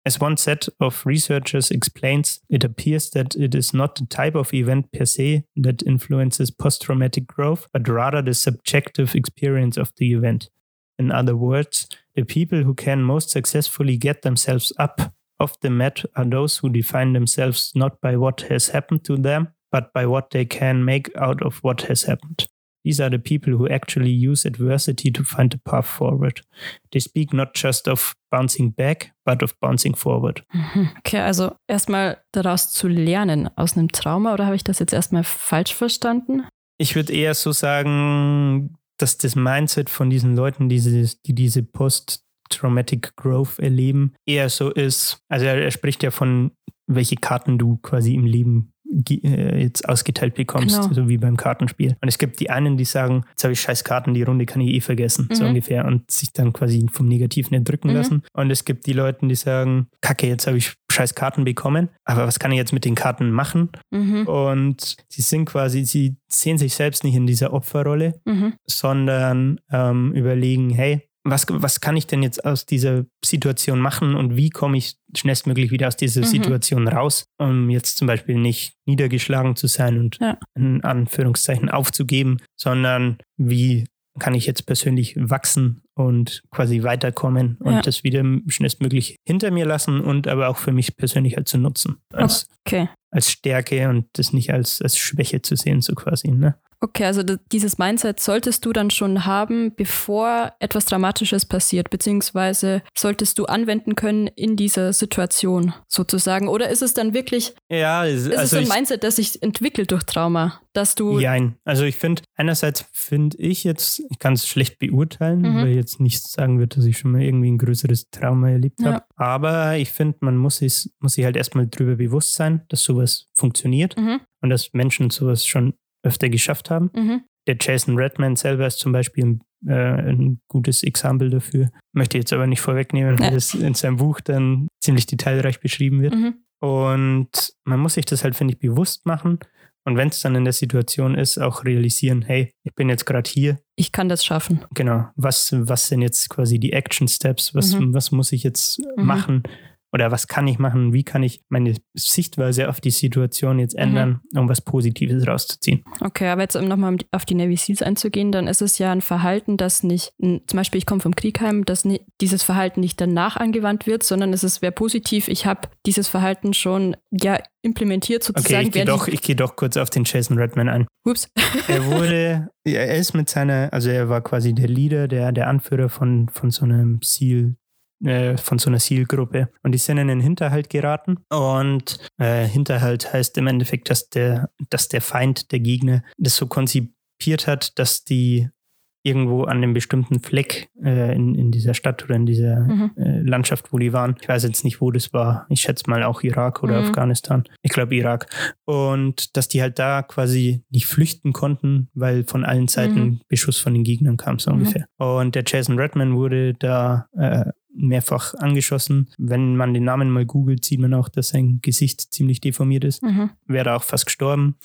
As one set of researchers explains, it appears that it is not the type of event per se that influences post traumatic growth, but rather the subjective experience of the event. In other words, the people who can most successfully get themselves up off the mat are those who define themselves not by what has happened to them, but by what they can make out of what has happened. These are the people who actually use adversity to find a path forward. They speak not just of bouncing back, but of bouncing forward. Mhm. Okay, also erstmal daraus zu lernen aus einem Trauma oder habe ich das jetzt erstmal falsch verstanden? Ich würde eher so sagen, dass das Mindset von diesen Leuten, die diese, die diese Post-Traumatic Growth erleben, eher so ist. Also er, er spricht ja von, welche Karten du quasi im Leben jetzt ausgeteilt bekommst, genau. so wie beim Kartenspiel. Und es gibt die einen, die sagen, jetzt habe ich scheiß Karten, die Runde kann ich eh vergessen, mhm. so ungefähr, und sich dann quasi vom Negativen erdrücken mhm. lassen. Und es gibt die Leute, die sagen, kacke, jetzt habe ich scheiß Karten bekommen, aber was kann ich jetzt mit den Karten machen? Mhm. Und sie sind quasi, sie sehen sich selbst nicht in dieser Opferrolle, mhm. sondern ähm, überlegen, hey, was, was kann ich denn jetzt aus dieser Situation machen und wie komme ich schnellstmöglich wieder aus dieser mhm. Situation raus, um jetzt zum Beispiel nicht niedergeschlagen zu sein und ja. in Anführungszeichen aufzugeben, sondern wie kann ich jetzt persönlich wachsen und quasi weiterkommen und ja. das wieder schnellstmöglich hinter mir lassen und aber auch für mich persönlich halt zu nutzen. Als, okay. als Stärke und das nicht als, als Schwäche zu sehen, so quasi. Ne? Okay, also dieses Mindset solltest du dann schon haben, bevor etwas Dramatisches passiert, beziehungsweise solltest du anwenden können in dieser Situation sozusagen. Oder ist es dann wirklich, ja, ist also es ein Mindset, das sich entwickelt durch Trauma, dass du. Nein, also ich finde, einerseits finde ich jetzt, ich kann es schlecht beurteilen, mhm. weil ich jetzt nicht sagen würde, dass ich schon mal irgendwie ein größeres Trauma erlebt ja. habe. Aber ich finde, man muss, es, muss sich halt erstmal drüber bewusst sein, dass sowas funktioniert mhm. und dass Menschen sowas schon öfter geschafft haben. Mhm. Der Jason Redman selber ist zum Beispiel äh, ein gutes Exempel dafür. Möchte jetzt aber nicht vorwegnehmen, weil ja. das in seinem Buch dann ziemlich detailreich beschrieben wird. Mhm. Und man muss sich das halt, finde ich, bewusst machen. Und wenn es dann in der Situation ist, auch realisieren, hey, ich bin jetzt gerade hier. Ich kann das schaffen. Genau. Was, was sind jetzt quasi die Action Steps? Was, mhm. was muss ich jetzt mhm. machen? Oder was kann ich machen? Wie kann ich meine Sichtweise auf die Situation jetzt mhm. ändern, mhm. um was Positives rauszuziehen? Okay, aber jetzt um nochmal auf die Navy Seals einzugehen, dann ist es ja ein Verhalten, das nicht, zum Beispiel ich komme vom Kriegheim, dass nicht, dieses Verhalten nicht danach angewandt wird, sondern es ist wäre positiv. Ich habe dieses Verhalten schon ja implementiert sozusagen. Okay, ich gehe doch, geh doch kurz auf den Jason Redman ein. Ups. er (laughs) wurde, er ist mit seiner, also er war quasi der Leader, der, der Anführer von, von so einem Seal äh, von so einer SEAL-Gruppe. Und die sind in den Hinterhalt geraten. Und äh, Hinterhalt heißt im Endeffekt, dass der, dass der Feind, der Gegner, das so konzipiert hat, dass die irgendwo an einem bestimmten Fleck äh, in, in dieser Stadt oder in dieser mhm. äh, Landschaft, wo die waren. Ich weiß jetzt nicht, wo das war. Ich schätze mal auch Irak oder mhm. Afghanistan. Ich glaube Irak. Und dass die halt da quasi nicht flüchten konnten, weil von allen Seiten mhm. Beschuss von den Gegnern kam, so mhm. ungefähr. Und der Jason Redman wurde da äh, mehrfach angeschossen. Wenn man den Namen mal googelt, sieht man auch, dass sein Gesicht ziemlich deformiert ist. Mhm. Wäre auch fast gestorben.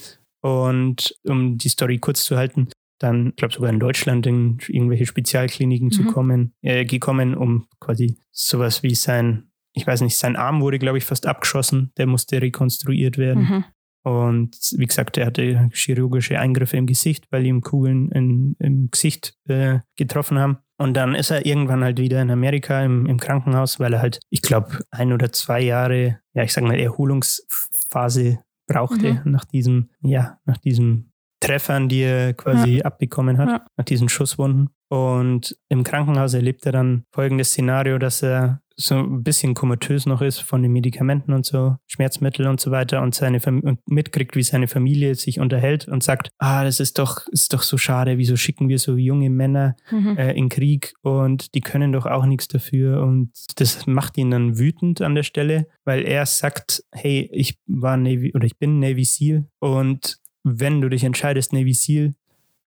Und um die Story kurz zu halten, dann, ich glaube sogar in Deutschland in irgendwelche Spezialkliniken mhm. zu kommen, äh, gekommen, um quasi sowas wie sein, ich weiß nicht, sein Arm wurde, glaube ich, fast abgeschossen, der musste rekonstruiert werden. Mhm. Und wie gesagt, er hatte chirurgische Eingriffe im Gesicht, weil ihm Kugeln in, im Gesicht äh, getroffen haben. Und dann ist er irgendwann halt wieder in Amerika im, im Krankenhaus, weil er halt, ich glaube, ein oder zwei Jahre, ja, ich sag mal, Erholungsphase brauchte mhm. nach diesem, ja, nach diesem Treffern, die er quasi ja. abbekommen hat, ja. nach diesen Schusswunden. Und im Krankenhaus erlebt er dann folgendes Szenario, dass er so ein bisschen komatös noch ist von den Medikamenten und so, Schmerzmittel und so weiter und seine Fam und mitkriegt, wie seine Familie sich unterhält und sagt, ah, das ist doch, ist doch so schade, wieso schicken wir so junge Männer mhm. äh, in Krieg und die können doch auch nichts dafür und das macht ihn dann wütend an der Stelle, weil er sagt, hey, ich war Navy oder ich bin Navy SEAL und wenn du dich entscheidest, Navy SEAL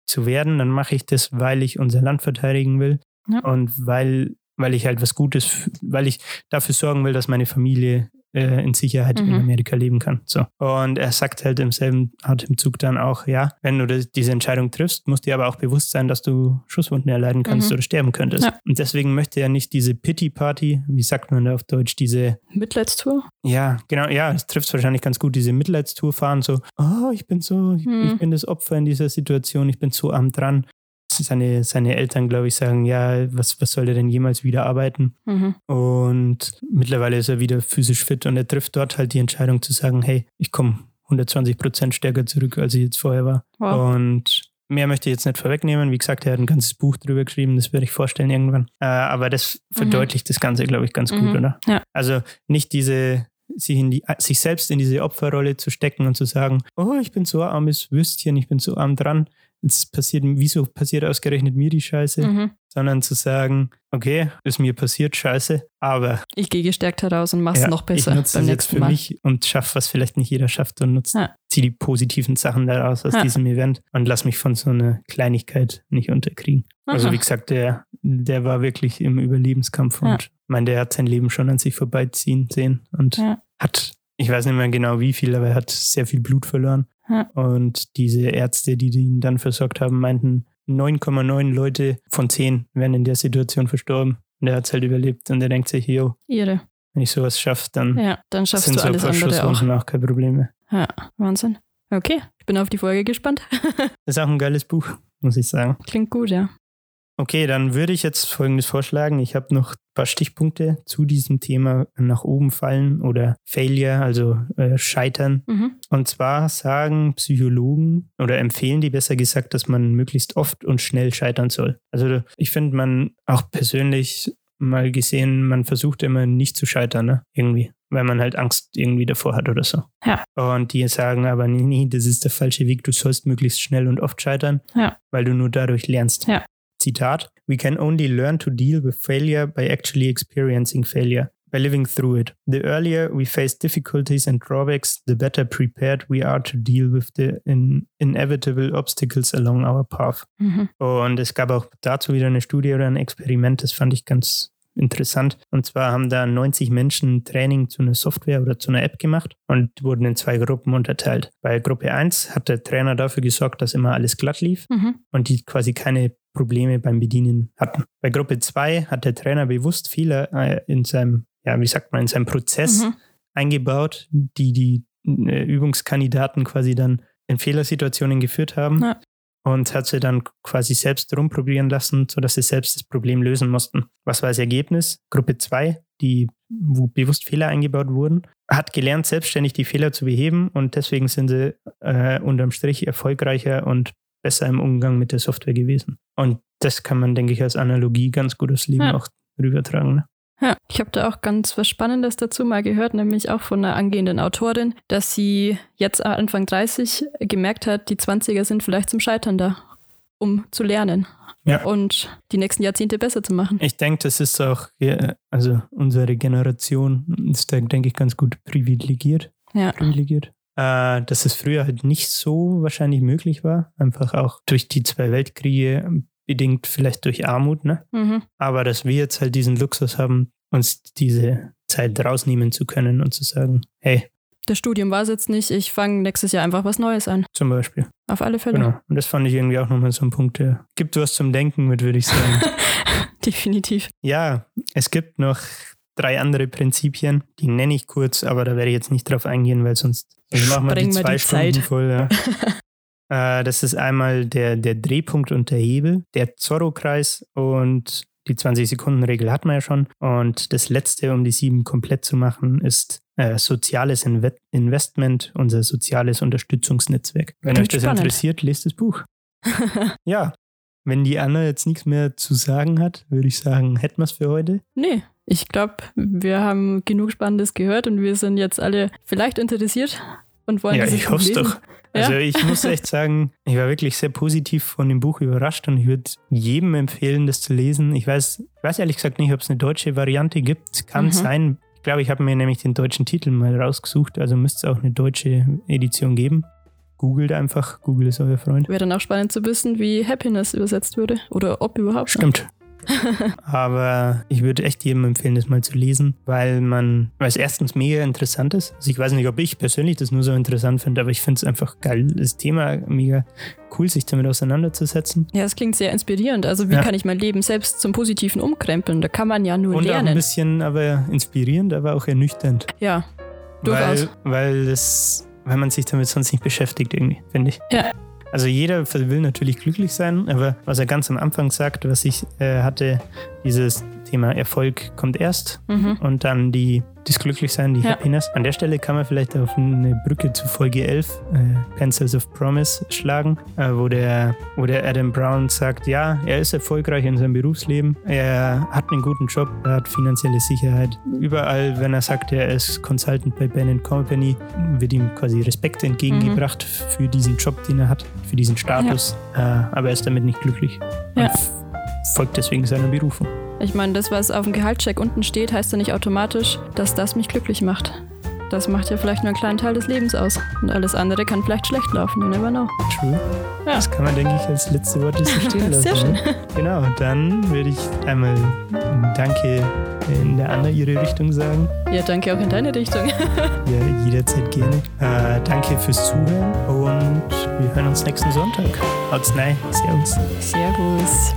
zu werden, dann mache ich das, weil ich unser Land verteidigen will Ja. und weil, weil ich halt was Gutes, weil ich dafür sorgen will, dass meine Familie äh, in Sicherheit in Mhm. Amerika leben kann. So. Und er sagt halt im selben Atemzug dann auch, ja, wenn du das, diese Entscheidung triffst, musst dir aber auch bewusst sein, dass du Schusswunden erleiden kannst Mhm. oder sterben könntest. Ja. Und deswegen möchte er nicht diese Pity-Party, wie sagt man da auf Deutsch, diese Mitleidstour? ja, genau, ja, das trifft wahrscheinlich ganz gut, diese Mitleidstour fahren, so, oh, ich bin so, ich, Hm. ich bin das Opfer in dieser Situation, ich bin so arm dran. Seine, seine Eltern, glaube ich, sagen, ja, was, was soll er denn jemals wieder arbeiten? Mhm. Und mittlerweile ist er wieder physisch fit und er trifft dort halt die Entscheidung zu sagen, hey, ich komme 120 Prozent stärker zurück, als ich jetzt vorher war. Wow. Und mehr möchte ich jetzt nicht vorwegnehmen. Wie gesagt, er hat ein ganzes Buch drüber geschrieben, das werde ich vorstellen irgendwann. Äh, aber das verdeutlicht das Ganze, glaube ich, ganz gut, Mhm. oder? Ja. Also nicht diese, sich, in die, sich selbst in diese Opferrolle zu stecken und zu sagen, oh, ich bin so armes Würstchen, ich bin so arm dran. Jetzt passiert, wieso passiert ausgerechnet mir die Scheiße? Mhm. Sondern zu sagen, okay, ist mir passiert, scheiße, aber Ich gehe gestärkt heraus und mach's ja, noch besser ich nutze beim das jetzt für Mal. mich und schaffe, was vielleicht nicht jeder schafft und nutze, Ja. ziehe die positiven Sachen daraus aus Ja. diesem Event und lass mich von so einer Kleinigkeit nicht unterkriegen. Also Aha. wie gesagt, der, der war wirklich im Überlebenskampf und ich meine, der hat sein Leben schon an sich vorbeiziehen sehen und hat, ich weiß nicht mehr genau wie viel, aber er hat sehr viel Blut verloren. Ja. Und diese Ärzte, die ihn dann versorgt haben, meinten, 9,9 Leute von 10 wären in der Situation verstorben. Und er hat es halt überlebt und er denkt sich, yo, Ihre. wenn ich sowas schaffe, dann Ja, dann schaffst sind du so ein alles paar andere auch. Auch kein Problem mehr. Ja, Wahnsinn. Okay, ich bin auf die Folge gespannt. (laughs) Das ist auch ein geiles Buch, muss ich sagen. Klingt gut, ja. Okay, dann würde ich jetzt Folgendes vorschlagen. Ich habe noch ein paar Stichpunkte zu diesem Thema nach oben fallen oder Failure, also äh, Scheitern. Mhm. Und zwar sagen Psychologen oder empfehlen die besser gesagt, dass man möglichst oft und schnell scheitern soll. Also ich finde man auch persönlich mal gesehen, man versucht immer nicht zu scheitern, ne? Irgendwie. Weil man halt Angst irgendwie davor hat oder so. Ja. Und die sagen aber, nee, nee, das ist der falsche Weg, du sollst möglichst schnell und oft scheitern, Ja. weil du nur dadurch lernst. Ja. Zitat, we can only learn to deal with failure by actually experiencing failure, by living through it. The earlier we face difficulties and drawbacks, the better prepared we are to deal with the in inevitable obstacles along our path. Mhm. Und es gab auch dazu wieder eine Studie oder ein Experiment, das fand ich ganz interessant. Und zwar haben da 90 Menschen Training zu einer Software oder zu einer App gemacht und wurden in zwei Gruppen unterteilt. Bei Gruppe 1 hat der Trainer dafür gesorgt, dass immer alles glatt lief Mhm. und die quasi keine Probleme beim Bedienen hatten. Bei Gruppe 2 hat der Trainer bewusst Fehler äh, in seinem, ja, wie sagt man, in seinem Prozess Mhm. eingebaut, die die äh, Übungskandidaten quasi dann in Fehlersituationen geführt haben Ja. und hat sie dann quasi selbst rumprobieren lassen, sodass sie selbst das Problem lösen mussten. Was war das Ergebnis? Gruppe 2, die wo bewusst Fehler eingebaut wurden, hat gelernt, selbstständig die Fehler zu beheben und deswegen sind sie äh, unterm Strich erfolgreicher und besser im Umgang mit der Software gewesen. Und das kann man, denke ich, als Analogie ganz gut aufs Leben Ja. auch rübertragen. Ne? Ja, ich habe da auch ganz was Spannendes dazu mal gehört, nämlich auch von einer angehenden Autorin, dass sie jetzt Anfang 30 gemerkt hat, die 20er sind vielleicht zum Scheitern da, um zu lernen Ja. und die nächsten Jahrzehnte besser zu machen. Ich denke, das ist auch, ja, also unsere Generation ist da, denke ich, ganz gut privilegiert. Ja. privilegiert. Äh, dass es früher halt nicht so wahrscheinlich möglich war. Einfach auch durch die zwei Weltkriege, bedingt vielleicht durch Armut, ne? Mhm. Aber dass wir jetzt halt diesen Luxus haben, uns diese Zeit rausnehmen zu können und zu sagen, hey, Das Studium war es jetzt nicht, ich fange nächstes Jahr einfach was Neues an. zum Beispiel. Auf alle Fälle. Genau. Und das fand ich irgendwie auch nochmal so ein Punkt, der gibt was zum Denken mit, würde ich sagen. (laughs) Definitiv. Ja, es gibt noch drei andere Prinzipien, die nenne ich kurz, aber da werde ich jetzt nicht drauf eingehen, weil sonst machen wir die zwei die Stunden Zeit. voll. Ja. (laughs) äh, das ist einmal der, der Drehpunkt und der Hebel, der Zorro-Kreis und die 20-Sekunden-Regel hat man ja schon. Und das letzte, um die sieben komplett zu machen, ist äh, soziales Inve Investment, unser soziales Unterstützungsnetzwerk. Wenn Klingt euch das spannend. interessiert, lest das Buch. (laughs) Ja, wenn die Anna jetzt nichts mehr zu sagen hat, würde ich sagen, hätten wir es für heute. nee, ich glaube, wir haben genug Spannendes gehört und wir sind jetzt alle vielleicht interessiert und wollen ja, ich hoffe lesen. doch. Also ich muss echt sagen, ich war wirklich sehr positiv von dem Buch überrascht und ich würde jedem empfehlen, das zu lesen. Ich weiß, ich weiß ehrlich gesagt nicht, ob es eine deutsche Variante gibt. Kann Mhm. sein. Ich glaube, ich habe mir nämlich den deutschen Titel mal rausgesucht, also müsste es auch eine deutsche Edition geben. googelt einfach. Google ist euer Freund. Wäre dann auch spannend zu wissen, wie Happiness übersetzt würde. Oder ob überhaupt. Stimmt. (laughs) Aber ich würde echt jedem empfehlen, das mal zu lesen, weil man, weil es erstens mega interessant ist. Also ich weiß nicht, ob ich persönlich das nur so interessant finde, aber ich finde es einfach geil, das Thema mega cool, sich damit auseinanderzusetzen. Ja, es klingt sehr inspirierend. Also wie Ja. kann ich mein Leben selbst zum Positiven umkrempeln? Da kann man ja nur Und auch ein lernen. bisschen aber inspirierend, aber auch ernüchternd. Ja, Durchaus. Weil, weil, das, weil man sich damit sonst nicht beschäftigt, irgendwie, finde ich. Ja. Also jeder will natürlich glücklich sein, aber was er ganz am Anfang sagt, was ich äh, hatte, dieses Thema Erfolg kommt erst mhm. und dann die, das Glücklichsein, die Ja. Happiness. An der Stelle kann man vielleicht auf eine Brücke zu Folge 11, äh, Pencils of Promise, schlagen, äh, wo, der, wo der Adam Brown sagt, ja, er ist erfolgreich in seinem Berufsleben, er hat einen guten Job, er hat finanzielle Sicherheit. Überall, wenn er sagt, er ist Consultant bei Ben Company, wird ihm quasi Respekt entgegengebracht für diesen Job, den er hat, für diesen Status, äh, aber er ist damit nicht glücklich Ja. und folgt deswegen seiner Berufung. Ich meine, das, was auf dem Gehaltscheck unten steht, heißt ja nicht automatisch, dass das mich glücklich macht. Das macht ja vielleicht nur einen kleinen Teil des Lebens aus. Und alles andere kann vielleicht schlecht laufen, you never know. True. Ja. Das kann man, denke ich, als letzte Worte so (laughs) stehen lassen. Sehr schön. ne? Genau, dann würde ich einmal Danke in der andere ihre Richtung sagen. Ja, danke auch in deine Richtung. (laughs) Ja, jederzeit gerne. Äh, danke fürs Zuhören und wir hören uns nächsten Sonntag. Haut's rein. Servus. Servus.